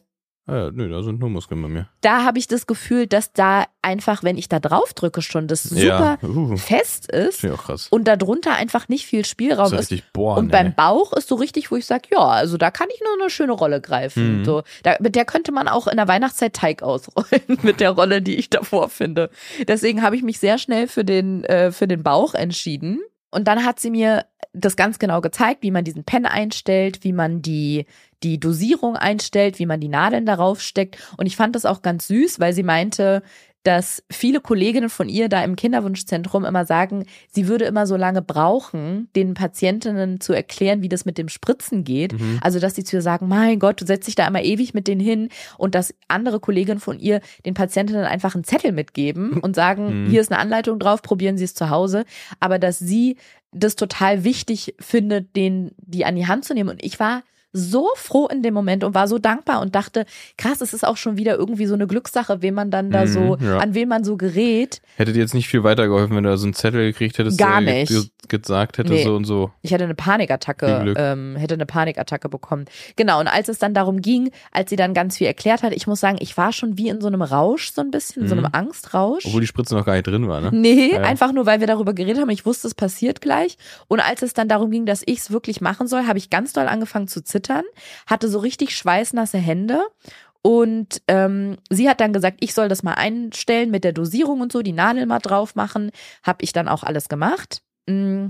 Ah, ja, nö, da sind nur Muskeln bei mir. Da habe ich das Gefühl, dass da einfach, wenn ich da drauf drücke schon, das super Ja, uh, fest ist auch krass. und darunter einfach nicht viel Spielraum so ist. richtig bohren, Und beim ey. Bauch ist so richtig, wo ich sage, ja, also da kann ich nur eine schöne Rolle greifen. Mhm. So, da, mit der könnte man auch in der Weihnachtszeit Teig ausrollen, mit der Rolle, die ich davor finde. Deswegen habe ich mich sehr schnell für den, äh, für den Bauch entschieden. Und dann hat sie mir das ganz genau gezeigt, wie man diesen Pen einstellt, wie man die, die Dosierung einstellt, wie man die Nadeln darauf steckt. Und ich fand das auch ganz süß, weil sie meinte, dass viele Kolleginnen von ihr da im Kinderwunschzentrum immer sagen, sie würde immer so lange brauchen, den Patientinnen zu erklären, wie das mit dem Spritzen geht. Mhm. Also, dass sie zu ihr sagen, mein Gott, du setzt dich da immer ewig mit denen hin und dass andere Kolleginnen von ihr den Patientinnen einfach einen Zettel mitgeben und sagen, Mhm. hier ist eine Anleitung drauf, probieren Sie es zu Hause. Aber dass sie das total wichtig findet, den, die an die Hand zu nehmen. Und ich war so froh in dem Moment und war so dankbar und dachte, krass, es ist auch schon wieder irgendwie so eine Glückssache, wen man dann da Mhm, so, ja. an wen man so gerät. Hätte dir jetzt nicht viel weitergeholfen, wenn du da so einen Zettel gekriegt hättest, Gar der nicht. ge- gesagt hätte, Nee. so und so. Ich hätte eine Panikattacke, ähm, hätte eine Panikattacke bekommen. Genau, und als es dann darum ging, als sie dann ganz viel erklärt hat, ich muss sagen, ich war schon wie in so einem Rausch, so ein bisschen, in so einem Mhm. Angstrausch. Obwohl die Spritze noch gar nicht drin war, ne? Nee, Ja. einfach nur, weil wir darüber geredet haben. Ich wusste, es passiert gleich. Und als es dann darum ging, dass ich es wirklich machen soll, habe ich ganz doll angefangen zu zittern, hatte so richtig schweißnasse Hände. Und ähm, sie hat dann gesagt, ich soll das mal einstellen mit der Dosierung und so, die Nadel mal drauf machen. Habe ich dann auch alles gemacht. Mm.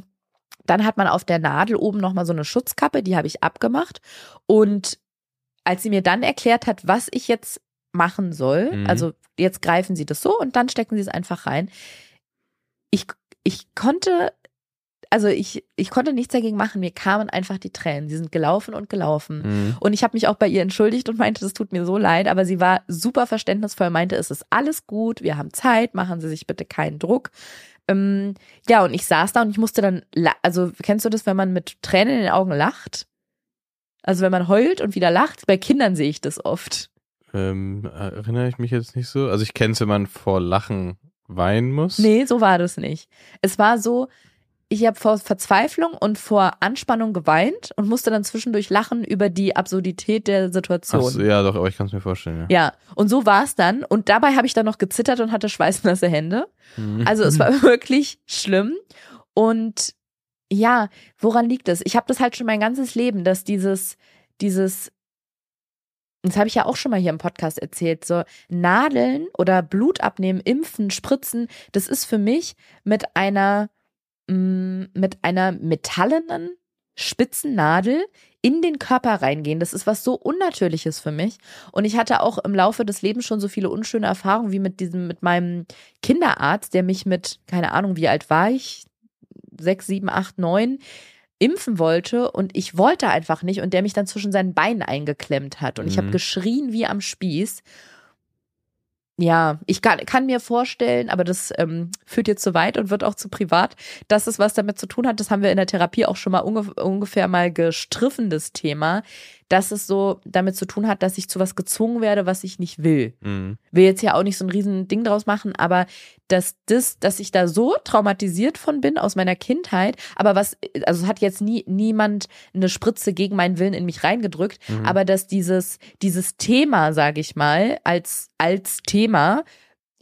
dann hat man auf der Nadel oben nochmal so eine Schutzkappe, die habe ich abgemacht. Und als sie mir dann erklärt hat, was ich jetzt machen soll, Mhm. also jetzt greifen sie das so und dann stecken sie es einfach rein. Ich, ich konnte, also ich, ich konnte nichts dagegen machen. Mir kamen einfach die Tränen. Sie sind gelaufen und gelaufen. Mhm. Und ich habe mich auch bei ihr entschuldigt und meinte, das tut mir so leid, aber sie war super verständnisvoll, meinte, es ist alles gut, wir haben Zeit, machen Sie sich bitte keinen Druck. Ähm, ja, und ich saß da und ich musste dann, also kennst du das, wenn man mit Tränen in den Augen lacht? Also wenn man heult und wieder lacht, bei Kindern sehe ich das oft. Ähm, erinnere ich mich jetzt nicht so? Also ich kenne es, wenn man vor Lachen weinen muss. Nee, so war das nicht. Es war so, ich habe vor Verzweiflung und vor Anspannung geweint und musste dann zwischendurch lachen über die Absurdität der Situation. Ach so, ja, doch, aber ich kann es mir vorstellen. Ja. Ja, und so war es dann. Und dabei habe ich dann noch gezittert und hatte schweißnasse Hände. Mhm. Also es war wirklich schlimm. Und ja, woran liegt es? Ich habe das halt schon mein ganzes Leben, dass dieses, dieses, das habe ich ja auch schon mal hier im Podcast erzählt, so Nadeln oder Blut abnehmen, impfen, spritzen, das ist für mich mit einer, mit einer metallenen, spitzen Nadel in den Körper reingehen. Das ist was so Unnatürliches für mich. Und ich hatte auch im Laufe des Lebens schon so viele unschöne Erfahrungen wie mit diesem, mit meinem Kinderarzt, der mich mit, keine Ahnung, wie alt war ich? Sechs, sieben, acht, neun impfen wollte und ich wollte einfach nicht und der mich dann zwischen seinen Beinen eingeklemmt hat und ich habe Mhm. geschrien wie am Spieß. Ja, ich kann, kann mir vorstellen, aber das ähm, führt jetzt zu weit und wird auch zu privat, dass es was damit zu tun hat. Das haben wir in der Therapie auch schon mal unge ungefähr mal gestriffen, das Thema, dass es so damit zu tun hat, dass ich zu was gezwungen werde, was ich nicht will Mhm. will jetzt ja auch nicht so ein riesen Ding draus machen, aber dass das, dass ich da so traumatisiert von bin aus meiner Kindheit, aber was, also hat jetzt nie niemand eine Spritze gegen meinen Willen in mich reingedrückt, Mhm. aber dass dieses dieses Thema, sage ich mal, als als Thema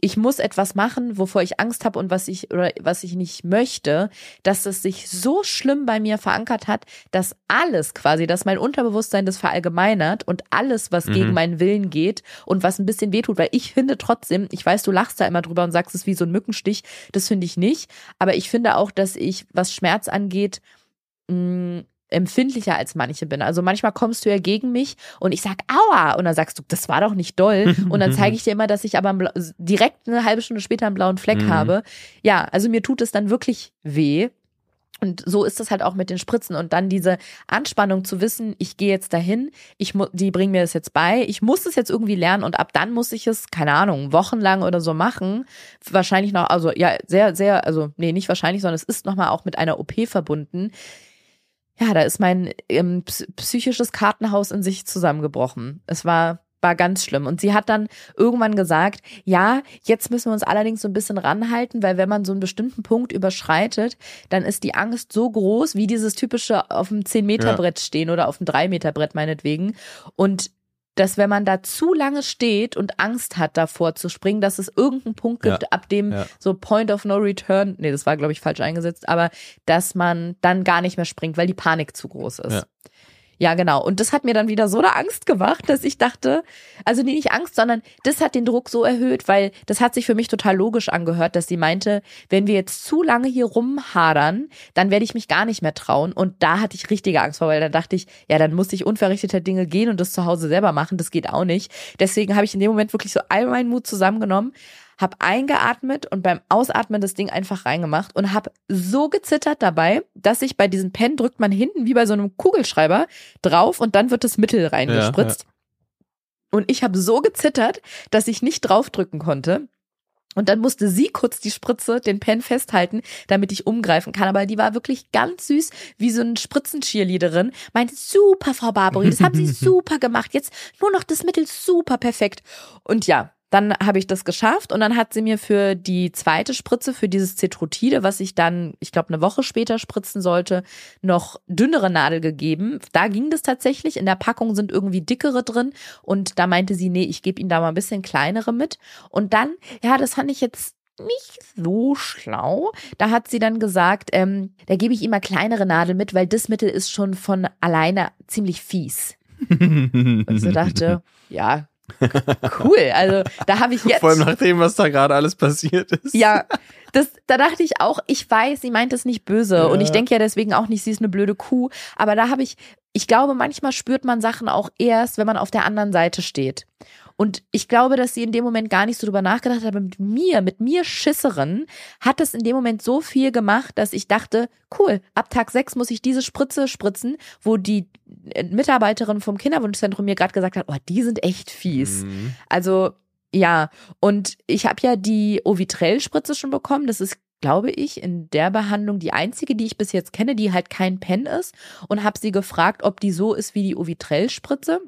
ich muss etwas machen, wovor ich Angst habe und was ich oder was ich nicht möchte, dass es sich so schlimm bei mir verankert hat, dass alles quasi, dass mein Unterbewusstsein das verallgemeinert und alles, was Mhm. gegen meinen Willen geht und was ein bisschen wehtut, weil ich finde trotzdem, ich weiß, du lachst da immer drüber und sagst es wie so ein Mückenstich, das finde ich nicht, aber ich finde auch, dass ich, was Schmerz angeht, mh, empfindlicher als manche bin. Also manchmal kommst du ja gegen mich und ich sag aua und dann sagst du, das war doch nicht doll und dann zeige ich dir immer, dass ich aber direkt eine halbe Stunde später einen blauen Fleck Mhm. habe. Ja, also mir tut es dann wirklich weh. Und so ist es halt auch mit den Spritzen und dann diese Anspannung zu wissen, ich gehe jetzt dahin, ich die bringen mir das jetzt bei, ich muss es jetzt irgendwie lernen und ab dann muss ich es, keine Ahnung, wochenlang oder so machen. Wahrscheinlich noch, also ja, sehr, sehr, also nee, nicht wahrscheinlich, sondern es ist nochmal auch mit einer OP verbunden. Ja, da ist mein ähm, ps- psychisches Kartenhaus in sich zusammengebrochen. Es war war ganz schlimm. Und sie hat dann irgendwann gesagt, ja, jetzt müssen wir uns allerdings so ein bisschen ranhalten, weil wenn man so einen bestimmten Punkt überschreitet, dann ist die Angst so groß, wie dieses typische auf dem 10-Meter-Brett stehen oder auf dem 3-Meter-Brett meinetwegen. Und dass wenn man da zu lange steht und Angst hat davor zu springen, dass es irgendeinen Punkt gibt, Ja, ab dem ja. so Point of No Return, nee, das war glaube ich falsch eingesetzt, aber dass man dann gar nicht mehr springt, weil die Panik zu groß ist. Ja. Ja, genau. Und das hat mir dann wieder so eine Angst gemacht, dass ich dachte, also nee, nicht Angst, sondern das hat den Druck so erhöht, weil das hat sich für mich total logisch angehört, dass sie meinte, wenn wir jetzt zu lange hier rumhadern, dann werde ich mich gar nicht mehr trauen. Und da hatte ich richtige Angst vor, weil dann dachte ich, ja, dann muss ich unverrichteter Dinge gehen und das zu Hause selber machen. Das geht auch nicht. Deswegen habe ich in dem Moment wirklich so all meinen Mut zusammengenommen, habe eingeatmet und beim Ausatmen das Ding einfach reingemacht und habe so gezittert dabei, dass ich bei diesem Pen drückt man hinten wie bei so einem Kugelschreiber drauf und dann wird das Mittel reingespritzt. Und ich habe so gezittert, dass ich nicht draufdrücken konnte. Und dann musste sie kurz die Spritze, den Pen festhalten, damit ich umgreifen kann. Aber die war wirklich ganz süß, wie so ein Spritzen-Cheerleaderin. Meinte, super, Frau Barbary, das haben Sie super gemacht. Jetzt nur noch das Mittel, super perfekt. Und ja, dann habe ich das geschafft und dann hat sie mir für die zweite Spritze, für dieses Cetrotide, was ich dann, ich glaube, eine Woche später spritzen sollte, noch dünnere Nadel gegeben. Da ging das tatsächlich. In der Packung sind irgendwie dickere drin und da meinte sie, nee, ich gebe ihnen da mal ein bisschen kleinere mit. Und dann, ja, das fand ich jetzt nicht so schlau. Da hat sie dann gesagt, ähm, da gebe ich ihm mal kleinere Nadel mit, weil das Mittel ist schon von alleine ziemlich fies. Und so dachte, ja, cool. Also da habe ich jetzt Vor allem nach dem, was da gerade alles passiert ist. ja, Das, da dachte ich auch, ich weiß, sie meint es nicht böse Ja. und ich denke ja deswegen auch nicht, sie ist eine blöde Kuh, aber da habe ich, ich glaube, manchmal spürt man Sachen auch erst, wenn man auf der anderen Seite steht. Und ich glaube, dass sie in dem Moment gar nicht so drüber nachgedacht hat, aber mit mir, mit mir Schisserin, hat es in dem Moment so viel gemacht, dass ich dachte, cool, ab Tag sechs muss ich diese Spritze spritzen, wo die äh, Mitarbeiterin vom Kinderwunschzentrum mir gerade gesagt hat, oh, die sind echt fies. Mhm. Also ja, und ich habe ja die Ovitrell-Spritze schon bekommen. Das ist, glaube ich, in der Behandlung die einzige, die ich bis jetzt kenne, die halt kein Pen ist. Und habe sie gefragt, ob die so ist wie die Ovitrell-Spritze.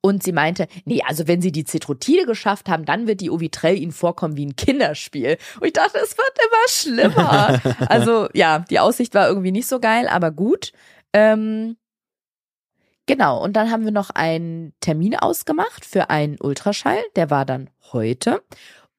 Und sie meinte, nee, also wenn sie die Cetrotide geschafft haben, dann wird die Ovitrell ihnen vorkommen wie ein Kinderspiel. Und ich dachte, es wird immer schlimmer. also ja, die Aussicht war irgendwie nicht so geil, aber gut. Ähm, Genau, und dann haben wir noch einen Termin ausgemacht für einen Ultraschall, der war dann heute,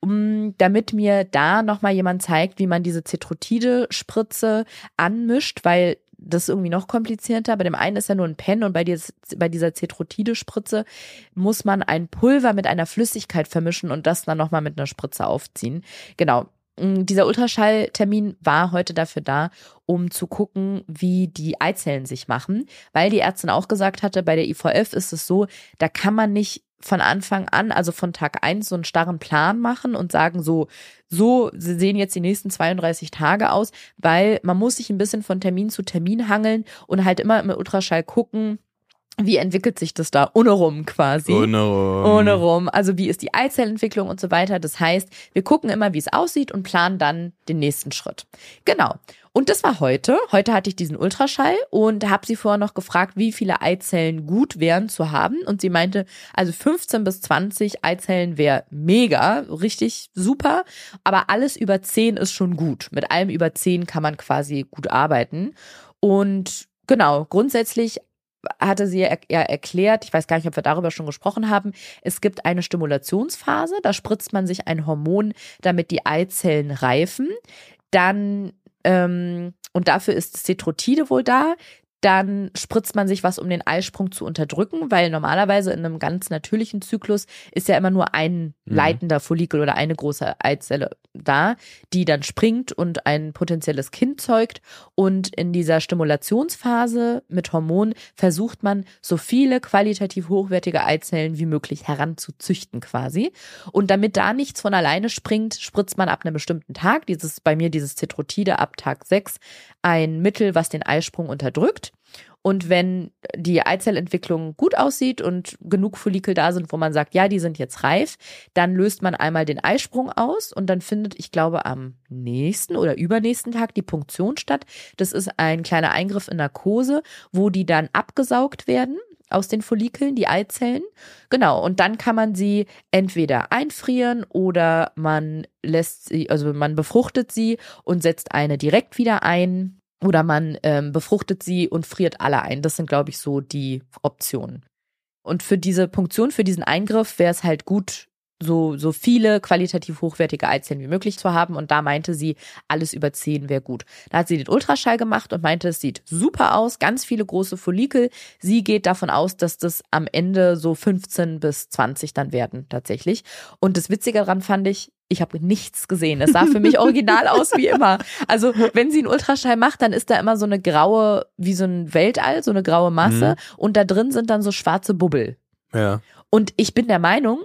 um, damit mir da nochmal jemand zeigt, wie man diese Cetrotide-Spritze anmischt, weil das ist irgendwie noch komplizierter. Bei dem einen ist ja nur ein Pen und bei, dieses, bei dieser Cetrotide-Spritze muss man ein Pulver mit einer Flüssigkeit vermischen und das dann nochmal mit einer Spritze aufziehen. Genau. Mm, Dieser Ultraschalltermin war heute dafür da, um zu gucken, wie die Eizellen sich machen, weil die Ärztin auch gesagt hatte, bei der IVF ist es so, da kann man nicht von Anfang an, also von Tag eins so einen starren Plan machen und sagen so, so sehen jetzt die nächsten 32 Tage aus, weil man muss sich ein bisschen von Termin zu Termin hangeln und halt immer im Ultraschall gucken, wie entwickelt sich das da ohne rum quasi. Ohne rum. Ohne rum. Also wie ist die Eizellentwicklung und so weiter. Das heißt, wir gucken immer, wie es aussieht und planen dann den nächsten Schritt. Genau. Und das war heute. Heute hatte ich diesen Ultraschall und habe sie vorher noch gefragt, wie viele Eizellen gut wären zu haben. Und sie meinte, also 15 bis 20 Eizellen wäre mega, richtig super. Aber alles über 10 ist schon gut. Mit allem über 10 kann man quasi gut arbeiten. Und genau, grundsätzlich hatte sie ja erklärt, ich weiß gar nicht, ob wir darüber schon gesprochen haben, es gibt eine Stimulationsphase, da spritzt man sich ein Hormon, damit die Eizellen reifen. Dann, ähm, und dafür ist Cetrotide wohl da. Dann spritzt man sich was, um den Eisprung zu unterdrücken, weil normalerweise in einem ganz natürlichen Zyklus ist ja immer nur ein Mhm. leitender Follikel oder eine große Eizelle da, die dann springt und ein potenzielles Kind zeugt. Und in dieser Stimulationsphase mit Hormonen versucht man, so viele qualitativ hochwertige Eizellen wie möglich heranzuzüchten quasi. Und damit da nichts von alleine springt, spritzt man ab einem bestimmten Tag, dieses bei mir dieses Cetrotide ab Tag 6, ein Mittel, was den Eisprung unterdrückt. Und wenn die Eizellentwicklung gut aussieht und genug Follikel da sind, wo man sagt, ja, die sind jetzt reif, dann löst man einmal den Eisprung aus und dann findet, ich glaube, am nächsten oder übernächsten Tag die Punktion statt. Das ist ein kleiner Eingriff in Narkose, wo die dann abgesaugt werden aus den Follikeln, die Eizellen. Genau, und dann kann man sie entweder einfrieren oder man lässt sie, also man befruchtet sie und setzt eine direkt wieder ein. Oder man ähm, befruchtet sie und friert alle ein. Das sind, glaube ich, so die Optionen. Und für diese Punktion, für diesen Eingriff wäre es halt gut, so, so viele qualitativ hochwertige Eizellen wie möglich zu haben. Und da meinte sie, alles über 10 wäre gut. Da hat sie den Ultraschall gemacht und meinte, es sieht super aus, ganz viele große Follikel. Sie geht davon aus, dass das am Ende so 15 bis 20 dann werden, tatsächlich. Und das Witzige daran fand ich, ich habe nichts gesehen. Es sah für mich original aus wie immer. Also, wenn sie einen Ultraschall macht, dann ist da immer so eine graue, wie so ein Weltall, so eine graue Masse. Und da drin sind dann so schwarze Bubbel. Ja. Und ich bin der Meinung,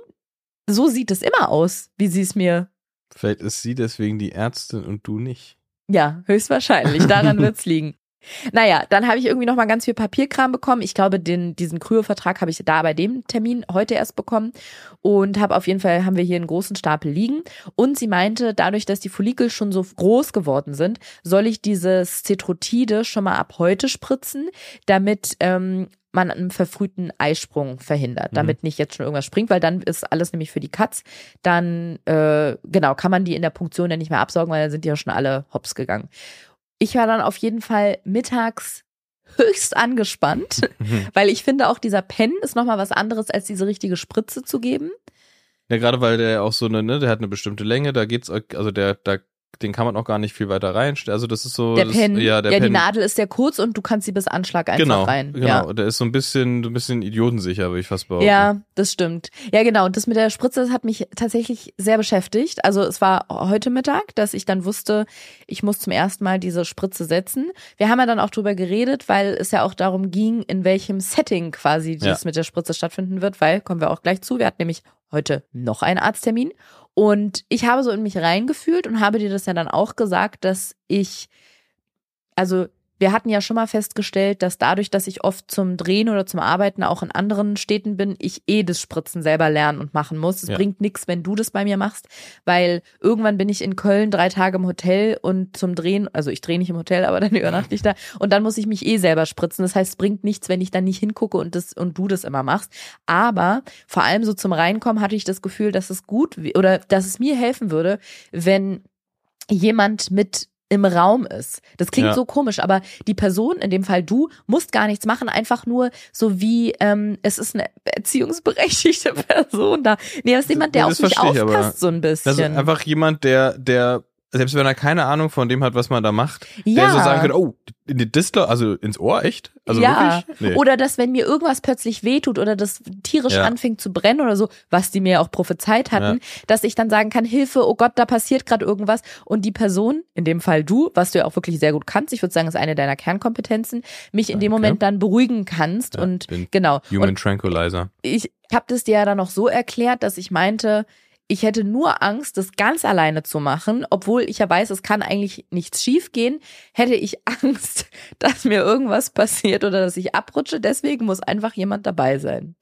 so sieht es immer aus, wie sie es mir. Vielleicht ist sie deswegen die Ärztin und du nicht. Ja, höchstwahrscheinlich. Daran wird's liegen. Naja, dann habe ich irgendwie noch mal ganz viel Papierkram bekommen. Ich glaube, den, diesen Kryo-Vertrag habe ich da bei dem Termin heute erst bekommen und habe auf jeden Fall haben wir hier einen großen Stapel liegen. Und sie meinte, dadurch, dass die Follikel schon so groß geworden sind, soll ich dieses Cetrotide schon mal ab heute spritzen, damit ähm, man einen verfrühten Eisprung verhindert, damit nicht jetzt schon irgendwas springt, weil dann ist alles nämlich für die Katz. Dann, äh, genau, kann man die in der Punktion ja nicht mehr absaugen, weil dann sind die ja schon alle hops gegangen. Ich war dann auf jeden Fall mittags höchst angespannt, weil ich finde auch dieser Pen ist nochmal was anderes, als diese richtige Spritze zu geben. Ja, gerade weil der auch so eine, ne, der hat eine bestimmte Länge, da geht's, also der, da den kann man auch gar nicht viel weiter reinstellen. Also das ist so. Der das, Pen, ja, der ja die Pen, Nadel ist sehr kurz und du kannst sie bis Anschlag einfach genau, rein. Genau, Ja. der ist so ein bisschen, ein bisschen idiotensicher, würde ich fast behaupten. Ja, das stimmt. Ja, genau. Und das mit der Spritze das hat mich tatsächlich sehr beschäftigt. Also es war heute Mittag, dass ich dann wusste, ich muss zum ersten Mal diese Spritze setzen. Wir haben ja dann auch drüber geredet, weil es ja auch darum ging, in welchem Setting quasi das mit der Spritze stattfinden wird, weil, kommen wir auch gleich zu, wir hatten nämlich heute noch einen Arzttermin. Und ich habe so in mich reingefühlt und habe dir das ja dann auch gesagt, dass ich, also wir hatten ja schon mal festgestellt, dass dadurch, dass ich oft zum Drehen oder zum Arbeiten auch in anderen Städten bin, ich eh das Spritzen selber lernen und machen muss. Es Ja. bringt nichts, wenn du das bei mir machst, weil irgendwann bin ich in Köln drei Tage im Hotel und zum Drehen, also ich drehe nicht im Hotel, aber dann übernachte ich da und dann muss ich mich eh selber spritzen. Das heißt, es bringt nichts, wenn ich dann nicht hingucke und das und du das immer machst. Aber vor allem so zum Reinkommen hatte ich das Gefühl, dass es gut oder dass es mir helfen würde, wenn jemand mit im Raum ist. Das klingt Ja. so komisch, aber die Person, in dem Fall du, musst gar nichts machen, einfach nur so wie ähm, es ist eine erziehungsberechtigte Person da. Nee, es ist jemand, der Das auf mich ich aber. aufpasst, so ein bisschen. Das ist einfach jemand, der, der, selbst wenn er keine Ahnung von dem hat, was man da macht, der ja. so sagen könnte, oh, in die Distel, also ins Ohr, echt? Also ja, wirklich? Nee. oder dass wenn mir irgendwas plötzlich wehtut oder das tierisch Ja. anfängt zu brennen oder so, was die mir auch prophezeit hatten, dass ich dann sagen kann, Hilfe, oh Gott, da passiert gerade irgendwas und die Person, in dem Fall du, was du ja auch wirklich sehr gut kannst, ich würde sagen, ist eine deiner Kernkompetenzen, mich in dem Danke. Moment dann beruhigen kannst Ja, und bin genau. Human Und Tranquilizer. ich habe das dir ja dann noch so erklärt, dass ich meinte, ich hätte nur Angst, das ganz alleine zu machen, obwohl ich ja weiß, es kann eigentlich nichts schiefgehen, hätte ich Angst, dass mir irgendwas passiert oder dass ich abrutsche. Deswegen muss einfach jemand dabei sein.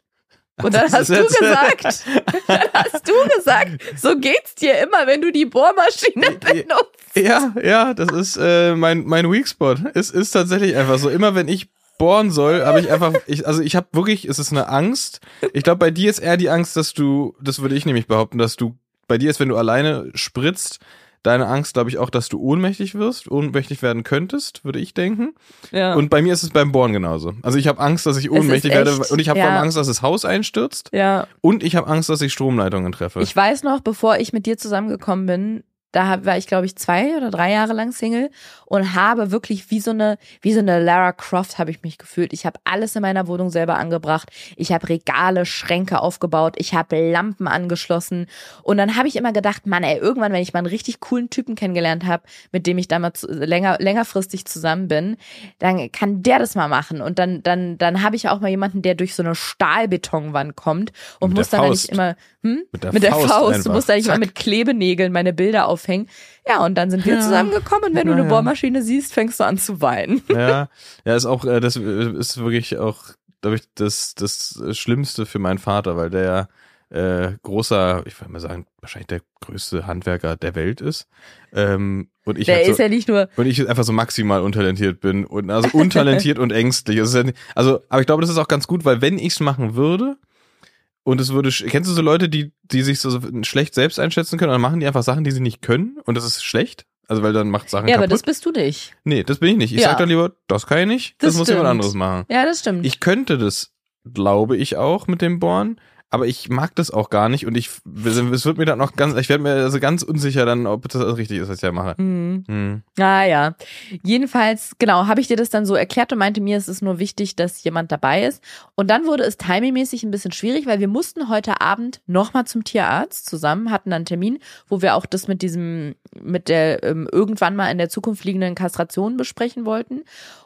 Und dann Das hast du gesagt, dann hast du gesagt, so geht's dir immer, wenn du die Bohrmaschine benutzt. Ja, ja, das ist äh, mein, mein Weak Spot. Es ist tatsächlich einfach so. Immer wenn ich bohren soll, habe ich einfach, ich, also ich habe wirklich, es ist eine Angst. Ich glaube, bei dir ist eher die Angst, dass du, das würde ich nämlich behaupten, dass du, bei dir ist, wenn du alleine spritzt, deine Angst, glaube ich, auch, dass du ohnmächtig wirst, ohnmächtig werden könntest, würde ich denken. Ja. Und bei mir ist es beim Bohren genauso. Also ich habe Angst, dass ich ohnmächtig werde und ich habe vor allem ja. Angst, dass das Haus einstürzt ja. und ich habe Angst, dass ich Stromleitungen treffe. Ich weiß noch, bevor ich mit dir zusammengekommen bin, da war ich, glaube ich, zwei oder drei Jahre lang Single und habe wirklich wie so eine, wie so eine Lara Croft habe ich mich gefühlt. Ich habe alles in meiner Wohnung selber angebracht. Ich habe Regale, Schränke aufgebaut. Ich habe Lampen angeschlossen. Und dann habe ich immer gedacht, Mann, ey, irgendwann, wenn ich mal einen richtig coolen Typen kennengelernt habe, mit dem ich damals länger, längerfristig zusammen bin, dann kann der das mal machen. Und dann, dann, dann habe ich auch mal jemanden, der durch so eine Stahlbetonwand kommt und Mit muss dann Faust. nicht immer, hm? Mit der mit der Faust Faust. Du musst da nicht mal mit Klebenägeln meine Bilder aufhängen. Ja, und dann sind wir Ja. zusammengekommen und wenn du Na eine ja. Bohrmaschine siehst, fängst du an zu weinen. Ja, ja, ist auch, äh, das ist wirklich auch, glaube ich, das, das Schlimmste für meinen Vater, weil der ja äh, großer, ich würde mal sagen, wahrscheinlich der größte Handwerker der Welt ist. Ähm, und ich Der halt ist so, ja nicht nur, und ich einfach so maximal untalentiert bin und also untalentiert und ängstlich. Ja nicht, also, aber ich glaube, das ist auch ganz gut, weil wenn ich's machen würde und es würde, kennst du so Leute, die die sich so schlecht selbst einschätzen können, dann machen die einfach Sachen, die sie nicht können und das ist schlecht. Also weil dann macht Sachen ja, aber kaputt. das bist du nicht. Nee, das bin ich nicht. Ich Ja. sag dann lieber, das kann ich nicht, das, Das muss jemand anderes machen. Ja, das stimmt. Ich könnte das, glaube ich, auch mit dem Bohren, aber ich mag das auch gar nicht und ich, es wird mir dann noch ganz, ich werde mir also ganz unsicher dann, ob das richtig ist, was ich da mache. hm. Hm. Ah ja. Jedenfalls, genau, habe ich dir das dann so erklärt und meinte mir, es ist nur wichtig, dass jemand dabei ist. Und dann wurde es timingmäßig ein bisschen schwierig, weil wir mussten heute Abend nochmal zum Tierarzt zusammen, hatten einen Termin, wo wir auch das mit diesem, mit der ähm, irgendwann mal in der Zukunft liegenden Kastration besprechen wollten.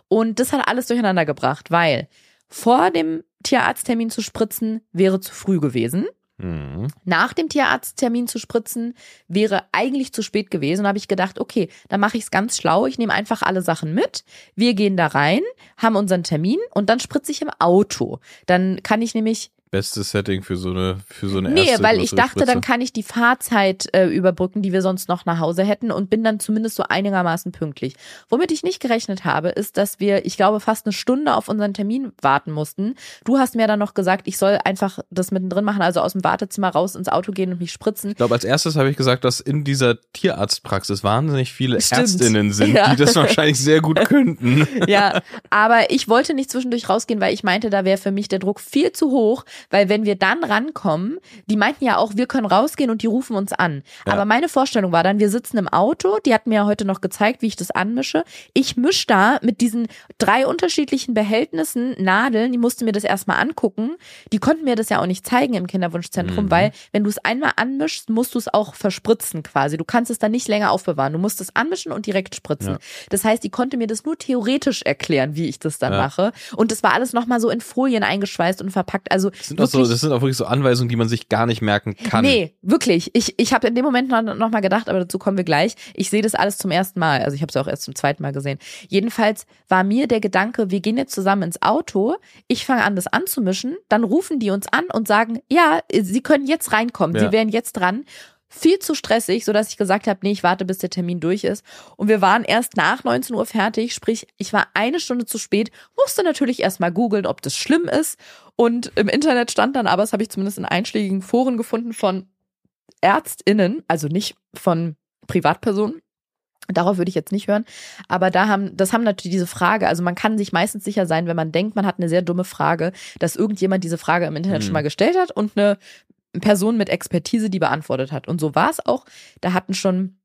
Und das hat alles durcheinander gebracht, weil vor dem Tierarzttermin zu spritzen wäre zu früh gewesen Hm. nach dem Tierarzttermin zu spritzen, wäre eigentlich zu spät gewesen. Und habe ich gedacht, okay, dann mache ich es ganz schlau. Ich nehme einfach alle Sachen mit. Wir gehen da rein, haben unseren Termin und dann spritze ich im Auto. Dann kann ich nämlich Bestes Setting für so eine, für so eine Nee, erste weil ich dachte, dann Spritze. kann ich die Fahrzeit äh, überbrücken, die wir sonst noch nach Hause hätten und bin dann zumindest so einigermaßen pünktlich. Womit ich nicht gerechnet habe, ist, dass wir, ich glaube, fast eine Stunde auf unseren Termin warten mussten. Du hast mir dann noch gesagt, ich soll einfach das mittendrin machen, also aus dem Wartezimmer raus ins Auto gehen und mich spritzen. Ich glaube, als erstes habe ich gesagt, dass in dieser Tierarztpraxis wahnsinnig viele Stimmt. Ärztinnen sind, Ja. die das wahrscheinlich sehr gut könnten. Ja, aber ich wollte nicht zwischendurch rausgehen, weil ich meinte, da wäre für mich der Druck viel zu hoch, weil wenn wir dann rankommen, die meinten ja auch, wir können rausgehen und die rufen uns an. Ja. Aber meine Vorstellung war dann, wir sitzen im Auto, die hat mir ja heute noch gezeigt, wie ich das anmische. Ich misch da mit diesen drei unterschiedlichen Behältnissen Nadeln, die musste mir das erstmal angucken. Die konnten mir das ja auch nicht zeigen im Kinderwunschzentrum, Mhm. weil wenn du es einmal anmischst, musst du es auch verspritzen quasi. Du kannst es dann nicht länger aufbewahren. Du musst es anmischen und direkt spritzen. Ja. Das heißt, die konnte mir das nur theoretisch erklären, wie ich das dann Ja. mache. Und das war alles nochmal so in Folien eingeschweißt und verpackt. Also sind, auch so, das sind auch wirklich so Anweisungen, die man sich gar nicht merken kann. Nee, wirklich. Ich, ich habe in dem Moment noch, noch mal gedacht, aber dazu kommen wir gleich. Ich sehe das alles zum ersten Mal. Also ich habe es auch erst zum zweiten Mal gesehen. Jedenfalls war mir der Gedanke, wir gehen jetzt zusammen ins Auto. Ich fange an, das anzumischen. Dann rufen die uns an und sagen, ja, sie können jetzt reinkommen. Ja. Sie wären jetzt dran. Viel zu stressig, sodass ich gesagt habe, nee, ich warte, bis der Termin durch ist. Und wir waren erst nach 19 Uhr fertig, sprich, ich war eine Stunde zu spät, musste natürlich erstmal googeln, ob das schlimm ist. Und im Internet stand dann aber, das habe ich zumindest in einschlägigen Foren gefunden, von ÄrztInnen, also nicht von Privatpersonen. Darauf würde ich jetzt nicht hören. Aber da haben, das haben natürlich diese Frage, also man kann sich meistens sicher sein, wenn man denkt, man hat eine sehr dumme Frage, dass irgendjemand diese Frage im Internet Hm. schon mal gestellt hat und eine Person mit Expertise die beantwortet hat. Und so war es auch. Da hatten schon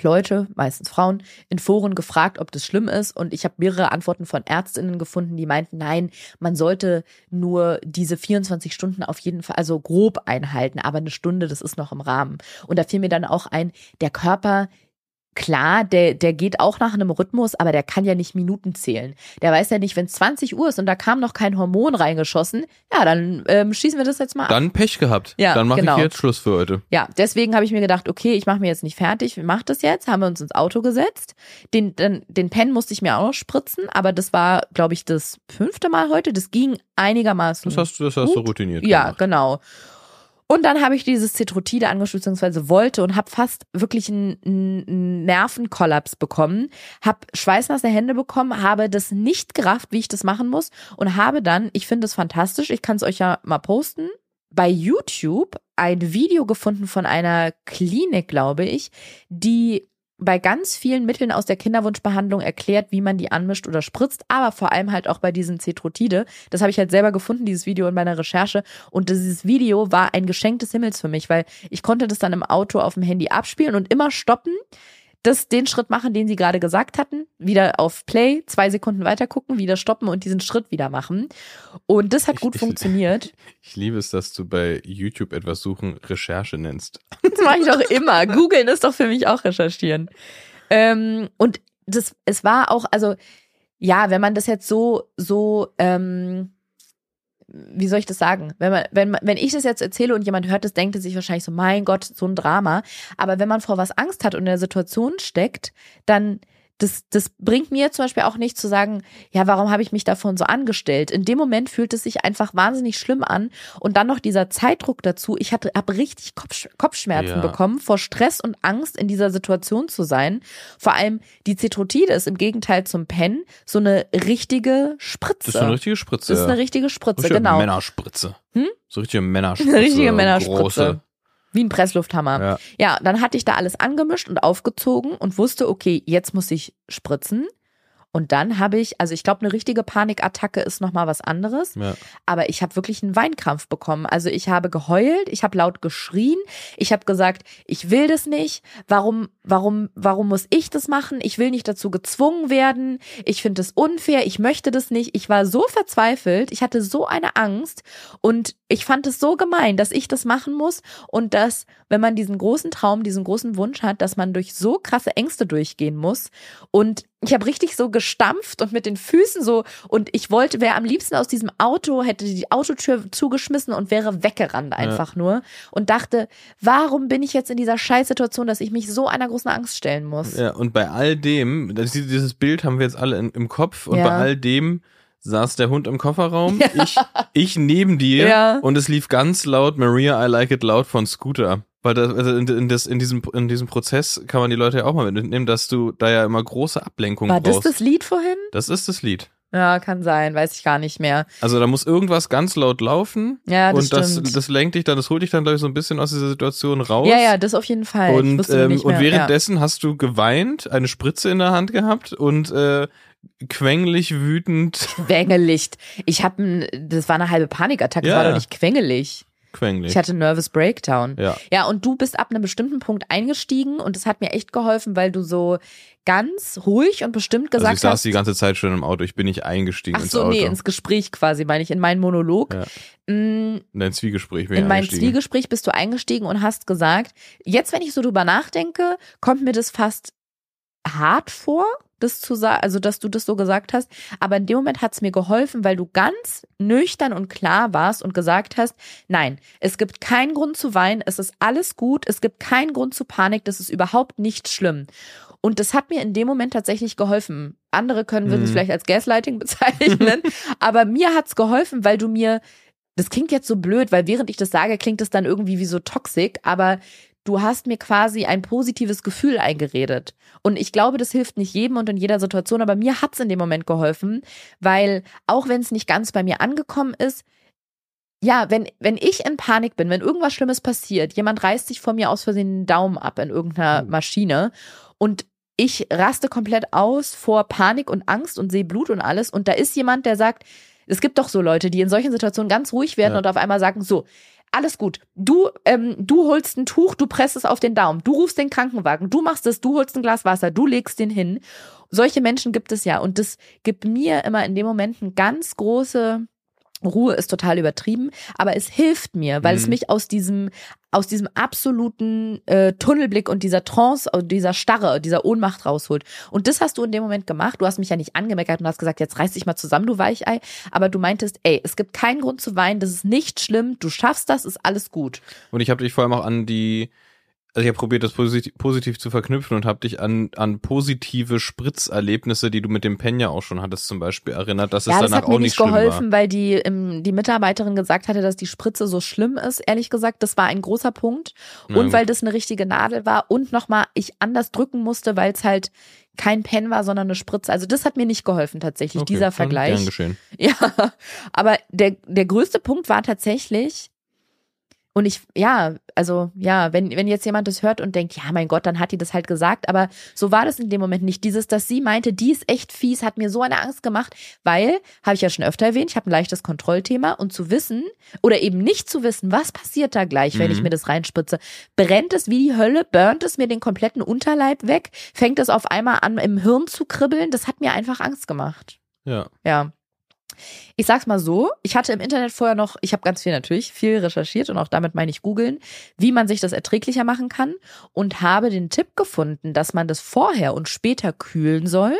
Leute, meistens Frauen, in Foren gefragt, ob das schlimm ist. Und ich habe mehrere Antworten von Ärztinnen gefunden, die meinten, nein, man sollte nur diese 24 Stunden auf jeden Fall, also grob einhalten, aber eine Stunde, das ist noch im Rahmen. Und da fiel mir dann auch ein, der Körper, klar, der, der geht auch nach einem Rhythmus, aber der kann ja nicht Minuten zählen. Der weiß ja nicht, wenn es 20 Uhr ist und da kam noch kein Hormon reingeschossen, ja, dann ähm, schießen wir das jetzt mal ab. Dann Pech gehabt. Ja, Dann mache genau. ich jetzt Schluss für heute. Ja, deswegen habe ich mir gedacht, okay, ich mache mir jetzt nicht fertig, wir machen das jetzt, haben wir uns ins Auto gesetzt. Den, den, den Pen musste ich mir auch noch spritzen, aber das war, glaube ich, das fünfte Mal heute. Das ging einigermaßen. Das hast du, das hast du Gut. routiniert Ja, gemacht. genau. Und dann habe ich dieses Cetrotide angeschlossen, beziehungsweise wollte und habe fast wirklich einen, einen Nervenkollaps bekommen, habe schweißnasse Hände bekommen, habe das nicht gerafft, wie ich das machen muss und habe dann, ich finde es fantastisch, ich kann es euch ja mal posten, bei YouTube ein Video gefunden von einer Klinik, glaube ich, die bei ganz vielen Mitteln aus der Kinderwunschbehandlung erklärt, wie man die anmischt oder spritzt, aber vor allem halt auch bei diesen Cetrotide. Das habe ich halt selber gefunden, dieses Video in meiner Recherche. Und dieses Video war ein Geschenk des Himmels für mich, weil ich konnte das dann im Auto auf dem Handy abspielen und immer stoppen, das, den Schritt machen, den sie gerade gesagt hatten, wieder auf Play, zwei Sekunden weiter gucken, wieder stoppen und diesen Schritt wieder machen. Und das hat Ich- gut ich- funktioniert. Ich liebe es, dass du bei YouTube etwas suchen Recherche nennst. Das mache ich doch immer. Googeln ist doch für mich auch recherchieren. Ähm, und das, es war auch, also, ja, wenn man das jetzt so, so, ähm, wie soll ich das sagen? Wenn man, wenn wenn ich das jetzt erzähle und jemand hört das, denkt er sich wahrscheinlich so, mein Gott, so ein Drama. Aber wenn man vor was Angst hat und in der Situation steckt, dann das, das bringt mir zum Beispiel auch nicht zu sagen, ja, warum habe ich mich davon so angestellt? In dem Moment fühlt es sich einfach wahnsinnig schlimm an. Und dann noch dieser Zeitdruck dazu. Ich hatte, habe richtig Kopf, Kopfschmerzen Ja. bekommen vor Stress und Angst in dieser Situation zu sein. Vor allem die Cetrotide ist im Gegenteil zum Pen so eine richtige Spritze. Das ist eine richtige Spritze. Das ist eine richtige Spritze, Richtige genau. Männerspritze. Hm? So richtige Männerspritze. Eine richtige Männerspritze. Große. Wie ein Presslufthammer. Ja. Ja, dann hatte ich da alles angemischt und aufgezogen und wusste, okay, jetzt muss ich spritzen. Und dann habe ich, also ich glaube, eine richtige Panikattacke ist nochmal was anderes. Ja. Aber ich habe wirklich einen Weinkrampf bekommen. Also ich habe geheult, ich habe laut geschrien, ich habe gesagt, ich will das nicht. Warum, warum, warum muss ich das machen? Ich will nicht dazu gezwungen werden. Ich finde es unfair. Ich möchte das nicht. Ich war so verzweifelt. Ich hatte so eine Angst und ich fand es so gemein, dass ich das machen muss und dass, wenn man diesen großen Traum, diesen großen Wunsch hat, dass man durch so krasse Ängste durchgehen muss. Und ich habe richtig so gestampft und mit den Füßen so und ich wollte, wäre am liebsten aus diesem Auto, hätte die Autotür zugeschmissen und wäre weggerannt einfach nur und dachte, warum bin ich jetzt in dieser Scheißsituation, dass ich mich so einer großen Angst stellen muss? Ja, und bei all dem, das, dieses Bild haben wir jetzt alle in, im Kopf, und Ja. bei all dem saß der Hund im Kofferraum, ich, ich neben dir Ja. und es lief ganz laut Maria I Like It Loud von Scooter. Weil das, also in, in, das, in, diesem, in diesem Prozess kann man die Leute ja auch mal mitnehmen, dass du da ja immer große Ablenkung War das brauchst. das Lied vorhin? das ist das Lied. Ja, kann sein, weiß ich gar nicht mehr. Also da muss irgendwas ganz laut laufen Ja, das und das, stimmt. das lenkt dich dann, das holt dich dann, glaube ich, so ein bisschen aus dieser Situation raus. ja, ja, das auf jeden Fall. Und, ähm, und währenddessen hast du geweint, eine Spritze in der Hand gehabt und äh, quengelig, wütend. Quengelig. Ich habe, das war eine halbe Panikattacke, Ja. war doch nicht quengelig. Quengelig. Ich hatte einen Nervous Breakdown. ja. Ja, und du bist ab einem bestimmten Punkt eingestiegen und das hat mir echt geholfen, weil du so ganz ruhig und bestimmt Also gesagt ich saß hast. die ganze Zeit schon im Auto, ich bin nicht eingestiegen Ach ins so, Auto. nee, ins Gespräch quasi, meine ich, in meinen Monolog. Ja. Mm, In dein Zwiegespräch bin In mein. Zwiegespräch bist du eingestiegen und hast gesagt, jetzt, wenn ich so drüber nachdenke, kommt mir das fast hart vor, das zu sagen, also dass du das so gesagt hast. Aber in dem Moment hat es mir geholfen, weil du ganz nüchtern und klar warst und gesagt hast, nein, es gibt keinen Grund zu weinen, es ist alles gut, es gibt keinen Grund zu Panik, das ist überhaupt nicht schlimm. Und das hat mir in dem Moment tatsächlich geholfen. Andere können würden es Mhm. vielleicht als Gaslighting bezeichnen, aber mir hat's geholfen, weil du mir das klingt jetzt so blöd, weil während ich das sage, klingt es dann irgendwie wie so toxic, aber du hast mir quasi ein positives Gefühl eingeredet. Und ich glaube, das hilft nicht jedem und in jeder Situation, aber mir hat's in dem Moment geholfen, weil auch wenn es nicht ganz bei mir angekommen ist, ja, wenn, wenn ich in Panik bin, wenn irgendwas Schlimmes passiert, jemand reißt sich von mir aus Versehen den Daumen ab in irgendeiner Mhm. Maschine und ich raste komplett aus vor Panik und Angst und sehe Blut und alles und da ist jemand, der sagt, es gibt doch so Leute, die in solchen Situationen ganz ruhig werden Ja. und auf einmal sagen, so, alles gut. Du, ähm, du holst ein Tuch, du presst es auf den Daumen, du rufst den Krankenwagen, du machst es, du holst ein Glas Wasser, du legst den hin. Solche Menschen gibt es ja und das gibt mir immer in dem Moment eine ganz große Ruhe ist total übertrieben, aber es hilft mir, weil es Mhm. mich aus diesem aus diesem absoluten äh, Tunnelblick und dieser Trance, und dieser Starre, dieser Ohnmacht rausholt. Und das hast du in dem Moment gemacht. Du hast mich ja nicht angemeckert und hast gesagt, jetzt reiß dich mal zusammen, du Weichei. Aber du meintest, ey, es gibt keinen Grund zu weinen, das ist nicht schlimm, du schaffst das, ist alles gut. Und ich habe dich vor allem auch an die, also ich habe probiert, das positiv, positiv zu verknüpfen und habe dich an, an positive Spritzerlebnisse, die du mit dem Penya auch schon hattest, zum Beispiel erinnert, dass es ja, das danach hat mir auch nicht nicht schlimm geholfen, weil die, ähm, die Mitarbeiterin gesagt hatte, dass die Spritze so schlimm ist. Ehrlich gesagt, das war ein großer Punkt. Und weil das eine richtige Nadel war und nochmal ich anders drücken musste, weil es halt kein Pen war, sondern eine Spritze. Also das hat mir nicht geholfen tatsächlich, war. Okay, dieser Vergleich. Gern geschehen. Ja, aber der, der größte Punkt war tatsächlich, und ich, ja, also, ja, wenn, wenn jetzt jemand das hört und denkt, ja, mein Gott, dann hat die das halt gesagt, aber so war das in dem Moment nicht. Dieses, dass sie meinte, die ist echt fies, hat mir so eine Angst gemacht, weil, habe ich ja schon öfter erwähnt, ich habe ein leichtes Kontrollthema und zu wissen oder eben nicht zu wissen, was passiert da gleich, wenn Mhm. ich mir das reinspritze. Brennt es wie die Hölle, burnt es mir den kompletten Unterleib weg, fängt es auf einmal an, im Hirn zu kribbeln, das hat mir einfach Angst gemacht. Ja. Ja. Ich sag's mal so, ich hatte im Internet vorher noch, ich habe ganz viel natürlich, viel recherchiert und auch damit meine ich googeln, wie man sich das erträglicher machen kann und habe den Tipp gefunden, dass man das vorher und später kühlen soll,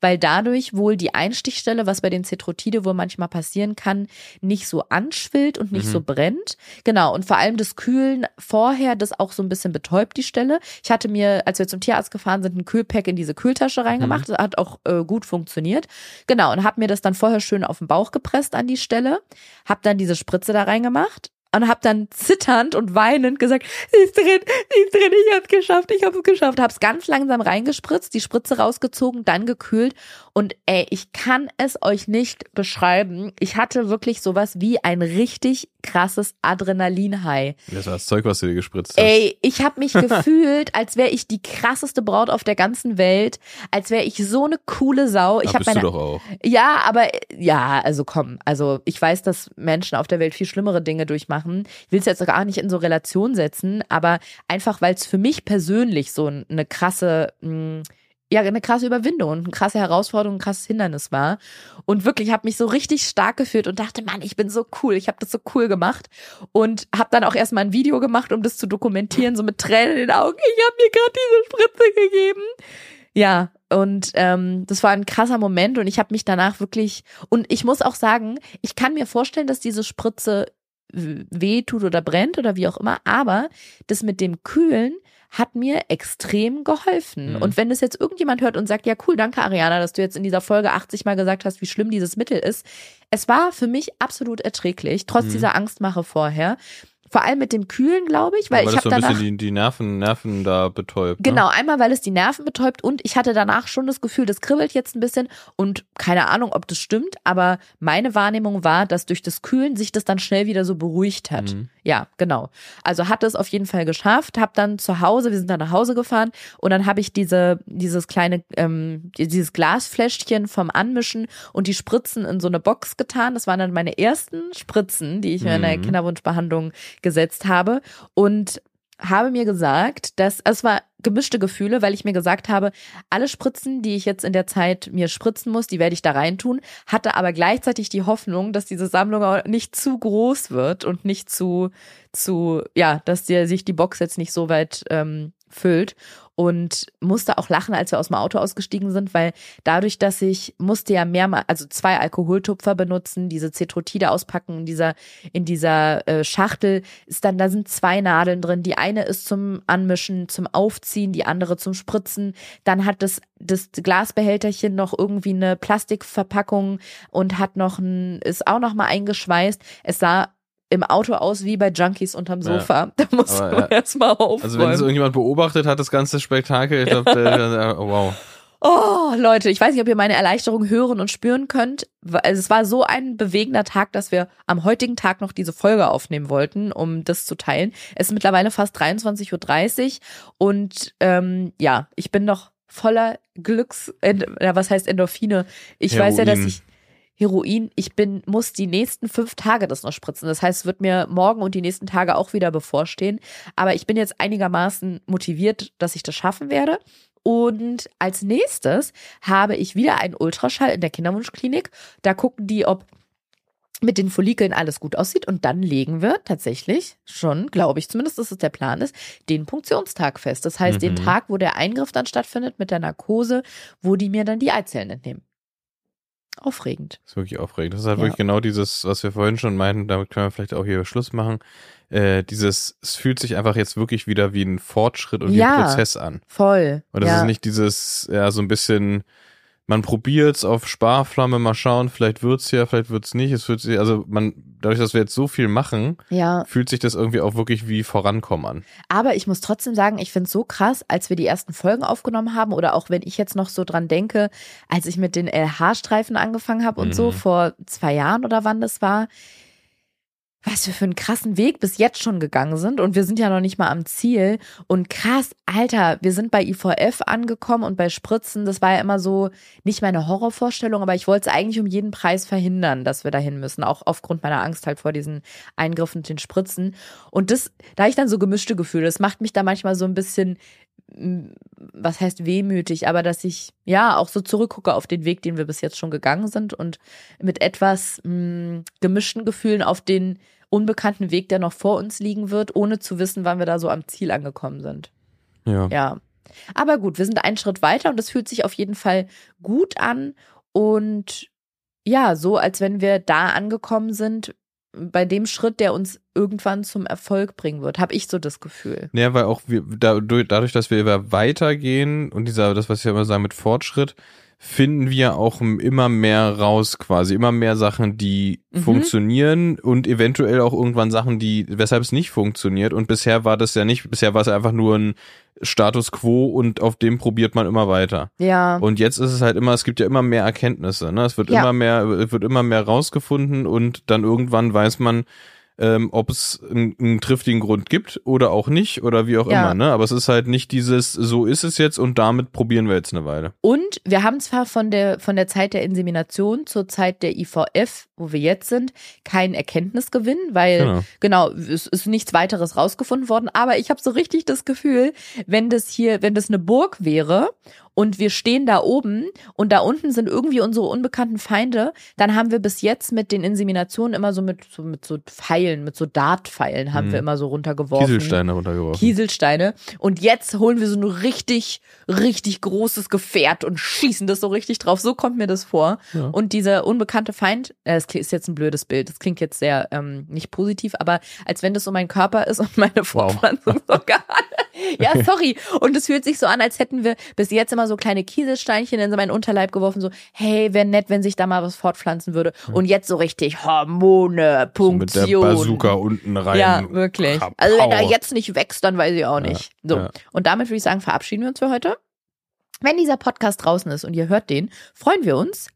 weil dadurch wohl die Einstichstelle, was bei den Cetrotide wohl manchmal passieren kann, nicht so anschwillt und nicht Mhm. so brennt. Genau, und vor allem das Kühlen vorher, das auch so ein bisschen betäubt die Stelle. Ich hatte mir, als wir zum Tierarzt gefahren sind, ein Kühlpack in diese Kühltasche reingemacht, das hat auch äh, gut funktioniert. Genau, und habe mir das dann vorher schön auf den Bauch gepresst an die Stelle, habe dann diese Spritze da reingemacht und habe dann zitternd und weinend gesagt, sie ist drin, sie ist drin, ich hab's geschafft, ich hab's geschafft. Hab's ganz langsam reingespritzt, die Spritze rausgezogen, dann gekühlt und ey, ich kann es euch nicht beschreiben. Ich hatte wirklich sowas wie ein richtig krasses Adrenalin-High. Das war das Zeug, was du dir gespritzt hast. Ey, ich habe mich gefühlt, als wäre ich die krasseste Braut auf der ganzen Welt, als wäre ich so eine coole Sau. Ich ja, habe bist meine du doch auch. ja, aber ja, also komm, also ich weiß, dass Menschen auf der Welt viel schlimmere Dinge durchmachen. Ich will es jetzt gar nicht in so Relation setzen, aber einfach, weil es für mich persönlich so eine krasse, mh, ja, eine krasse Überwindung und eine krasse Herausforderung, ein krasses Hindernis war. Und wirklich, ich habe mich so richtig stark gefühlt und dachte, Mann, ich bin so cool, ich habe das so cool gemacht und habe dann auch erstmal ein Video gemacht, um das zu dokumentieren, so mit Tränen in den Augen. Ich habe mir gerade diese Spritze gegeben. Ja, und ähm, das war ein krasser Moment und ich habe mich danach wirklich und ich muss auch sagen, ich kann mir vorstellen, dass diese Spritze weh tut oder brennt oder wie auch immer, aber das mit dem Kühlen hat mir extrem geholfen. Mhm. Und wenn das jetzt irgendjemand hört und sagt, ja cool, danke Ariana, dass du jetzt in dieser Folge 80 Mal gesagt hast, wie schlimm dieses Mittel ist. Es war für mich absolut erträglich, trotz Mhm. dieser Angstmache vorher. Vor allem mit dem Kühlen, glaube ich, weil, weil ich habe so ein danach bisschen die, die Nerven, Nerven da betäubt. Genau, Ne? einmal, weil es die Nerven betäubt und ich hatte danach schon das Gefühl, das kribbelt jetzt ein bisschen und keine Ahnung, ob das stimmt, aber meine Wahrnehmung war, dass durch das Kühlen sich das dann schnell wieder so beruhigt hat. Mhm. Ja, genau. Also hat es auf jeden Fall geschafft, hab dann zu Hause, wir sind dann nach Hause gefahren und dann habe ich diese, dieses kleine, ähm, dieses Glasfläschchen vom Anmischen und die Spritzen in so eine Box getan. Das waren dann meine ersten Spritzen, die ich mir in der Mhm. Kinderwunschbehandlung gesetzt habe und habe mir gesagt, dass also es war gemischte Gefühle, weil ich mir gesagt habe, alle Spritzen, die ich jetzt in der Zeit mir spritzen muss, die werde ich da reintun, hatte aber gleichzeitig die Hoffnung, dass diese Sammlung auch nicht zu groß wird und nicht zu zu ja, dass dir sich die Box jetzt nicht so weit ähm, füllt und musste auch lachen, als wir aus dem Auto ausgestiegen sind, weil dadurch, dass ich musste ja mehrmal, also zwei Alkoholtupfer benutzen, diese Cetrotide auspacken in dieser in dieser äh, Schachtel ist dann da sind zwei Nadeln drin. Die eine ist zum Anmischen, zum Aufziehen, die andere zum Spritzen. Dann hat das das Glasbehälterchen noch irgendwie eine Plastikverpackung und hat noch ein ist auch noch mal eingeschweißt. Es sah im Auto aus wie bei Junkies unterm Ja. Sofa. Da muss Aber, man ja. erstmal aufräumen. Also wenn es irgendjemand beobachtet hat, das ganze Spektakel, ich glaub, der, der, oh, wow. Oh, Leute, ich weiß nicht, ob ihr meine Erleichterung hören und spüren könnt. Also es war so ein bewegender Tag, dass wir am heutigen Tag noch diese Folge aufnehmen wollten, um das zu teilen. Es ist mittlerweile fast 23.30 Uhr und ähm, ja, ich bin noch voller Glücks, ja, was heißt Endorphine? Ich weiß ja, dass Heroin. ich Heroin, ich bin, muss die nächsten fünf Tage das noch spritzen. Das heißt, es wird mir morgen und die nächsten Tage auch wieder bevorstehen. Aber ich bin jetzt einigermaßen motiviert, dass ich das schaffen werde. Und als nächstes habe ich wieder einen Ultraschall in der Kinderwunschklinik. Da gucken die, ob mit den Follikeln alles gut aussieht und dann legen wir tatsächlich schon, glaube ich zumindest, dass es der Plan ist, den Punktionstag fest. Das heißt, den Mhm. Tag, wo der Eingriff dann stattfindet mit der Narkose, wo die mir dann die Eizellen entnehmen. Aufregend. Das ist wirklich aufregend. Das ist halt Ja. wirklich genau dieses, was wir vorhin schon meinten, damit können wir vielleicht auch hier Schluss machen. Äh, dieses, es fühlt sich einfach jetzt wirklich wieder wie ein Fortschritt und wie Ja. ein Prozess an. Voll. Und das ja. ist nicht dieses, ja, so ein bisschen, man probiert's auf Sparflamme, mal schauen, vielleicht wird's ja, vielleicht wird's nicht. Es fühlt sich, also man, dadurch, dass wir jetzt so viel machen, ja, fühlt sich das irgendwie auch wirklich wie Vorankommen an. aber ich muss trotzdem sagen, ich finde es so krass, als wir die ersten Folgen aufgenommen haben oder auch wenn ich jetzt noch so dran denke, als ich mit den LH-Streifen angefangen habe und Mhm. so vor zwei Jahren oder wann das war, was wir für einen krassen Weg bis jetzt schon gegangen sind. Und wir sind ja noch nicht mal am Ziel. Und krass, Alter, wir sind bei IVF angekommen und bei Spritzen, das war ja immer so nicht meine Horrorvorstellung, aber ich wollte es eigentlich um jeden Preis verhindern, dass wir dahin müssen, auch aufgrund meiner Angst halt vor diesen Eingriffen und den Spritzen. Und das, da ich dann so gemischte Gefühle, das macht mich da manchmal so ein bisschen was heißt wehmütig, aber dass ich ja auch so zurückgucke auf den Weg, den wir bis jetzt schon gegangen sind und mit etwas mh, gemischten Gefühlen auf den unbekannten Weg, der noch vor uns liegen wird, ohne zu wissen, wann wir da so am Ziel angekommen sind. Ja. Ja. Aber gut, wir sind einen Schritt weiter und es fühlt sich auf jeden Fall gut an und ja, so als wenn wir da angekommen sind, bei dem Schritt, der uns irgendwann zum Erfolg bringen wird, habe ich so das Gefühl. Ja, weil auch wir, dadurch, dass wir immer weitergehen und dieser, das, was ich ja immer sage mit Fortschritt, finden wir auch immer mehr raus quasi, immer mehr Sachen, die Mhm. funktionieren und eventuell auch irgendwann Sachen, die, weshalb es nicht funktioniert und bisher war das ja nicht, bisher war es einfach nur ein Status Quo und auf dem probiert man immer weiter. Ja. Und jetzt ist es halt immer, es gibt ja immer mehr Erkenntnisse, ne? Es wird Ja. immer mehr, es wird immer mehr rausgefunden und dann irgendwann weiß man, ähm, ob es einen, einen triftigen Grund gibt oder auch nicht oder wie auch Ja. immer, ne? Aber es ist halt nicht dieses, so ist es jetzt und damit probieren wir jetzt eine Weile. Und wir haben zwar von der, von der Zeit der Insemination zur Zeit der IVF, wo wir jetzt sind, keinen Erkenntnisgewinn, weil Genau. genau, es ist nichts weiteres rausgefunden worden. Aber ich habe so richtig das Gefühl, wenn das hier, wenn das eine Burg wäre und wir stehen da oben und da unten sind irgendwie unsere unbekannten Feinde, dann haben wir bis jetzt mit den Inseminationen immer so mit so, mit so Pfeilen, mit so Dartpfeilen haben Mhm. wir immer so runtergeworfen. Kieselsteine runtergeworfen. Kieselsteine. Und jetzt holen wir so ein richtig, richtig großes Gefährt und schießen das so richtig drauf. So kommt mir das vor. Ja. Und dieser unbekannte Feind, äh, das ist jetzt ein blödes Bild, das klingt jetzt sehr ähm, nicht positiv, aber als wenn das so mein Körper ist und meine Fortpflanzungsorgane. ja, sorry. Und es fühlt sich so an, als hätten wir bis jetzt immer so kleine Kieselsteinchen in meinen Unterleib geworfen, so, hey, wäre nett, wenn sich da mal was fortpflanzen würde. Und jetzt so richtig Hormone, Punktion. So mit der Bazooka unten rein. Ja, wirklich. Also wenn er jetzt nicht wächst, dann weiß ich auch nicht. Ja, so. Ja. Und damit würde ich sagen, verabschieden wir uns für heute. Wenn dieser Podcast draußen ist und ihr hört den, freuen wir uns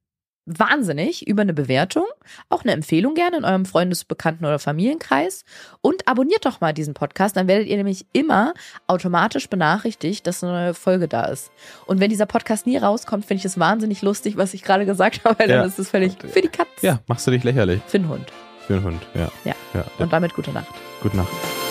wahnsinnig über eine Bewertung, auch eine Empfehlung gerne in eurem Freundes-, Bekannten- oder Familienkreis und abonniert doch mal diesen Podcast, dann werdet ihr nämlich immer automatisch benachrichtigt, dass eine neue Folge da ist. Und wenn dieser Podcast nie rauskommt, finde ich es wahnsinnig lustig, was ich gerade gesagt habe, weil ja. dann ist es völlig für die Katze. Ja, machst du dich lächerlich. Für den Hund. Für den Hund, ja. Ja. ja. Und damit gute Nacht. Gute Nacht.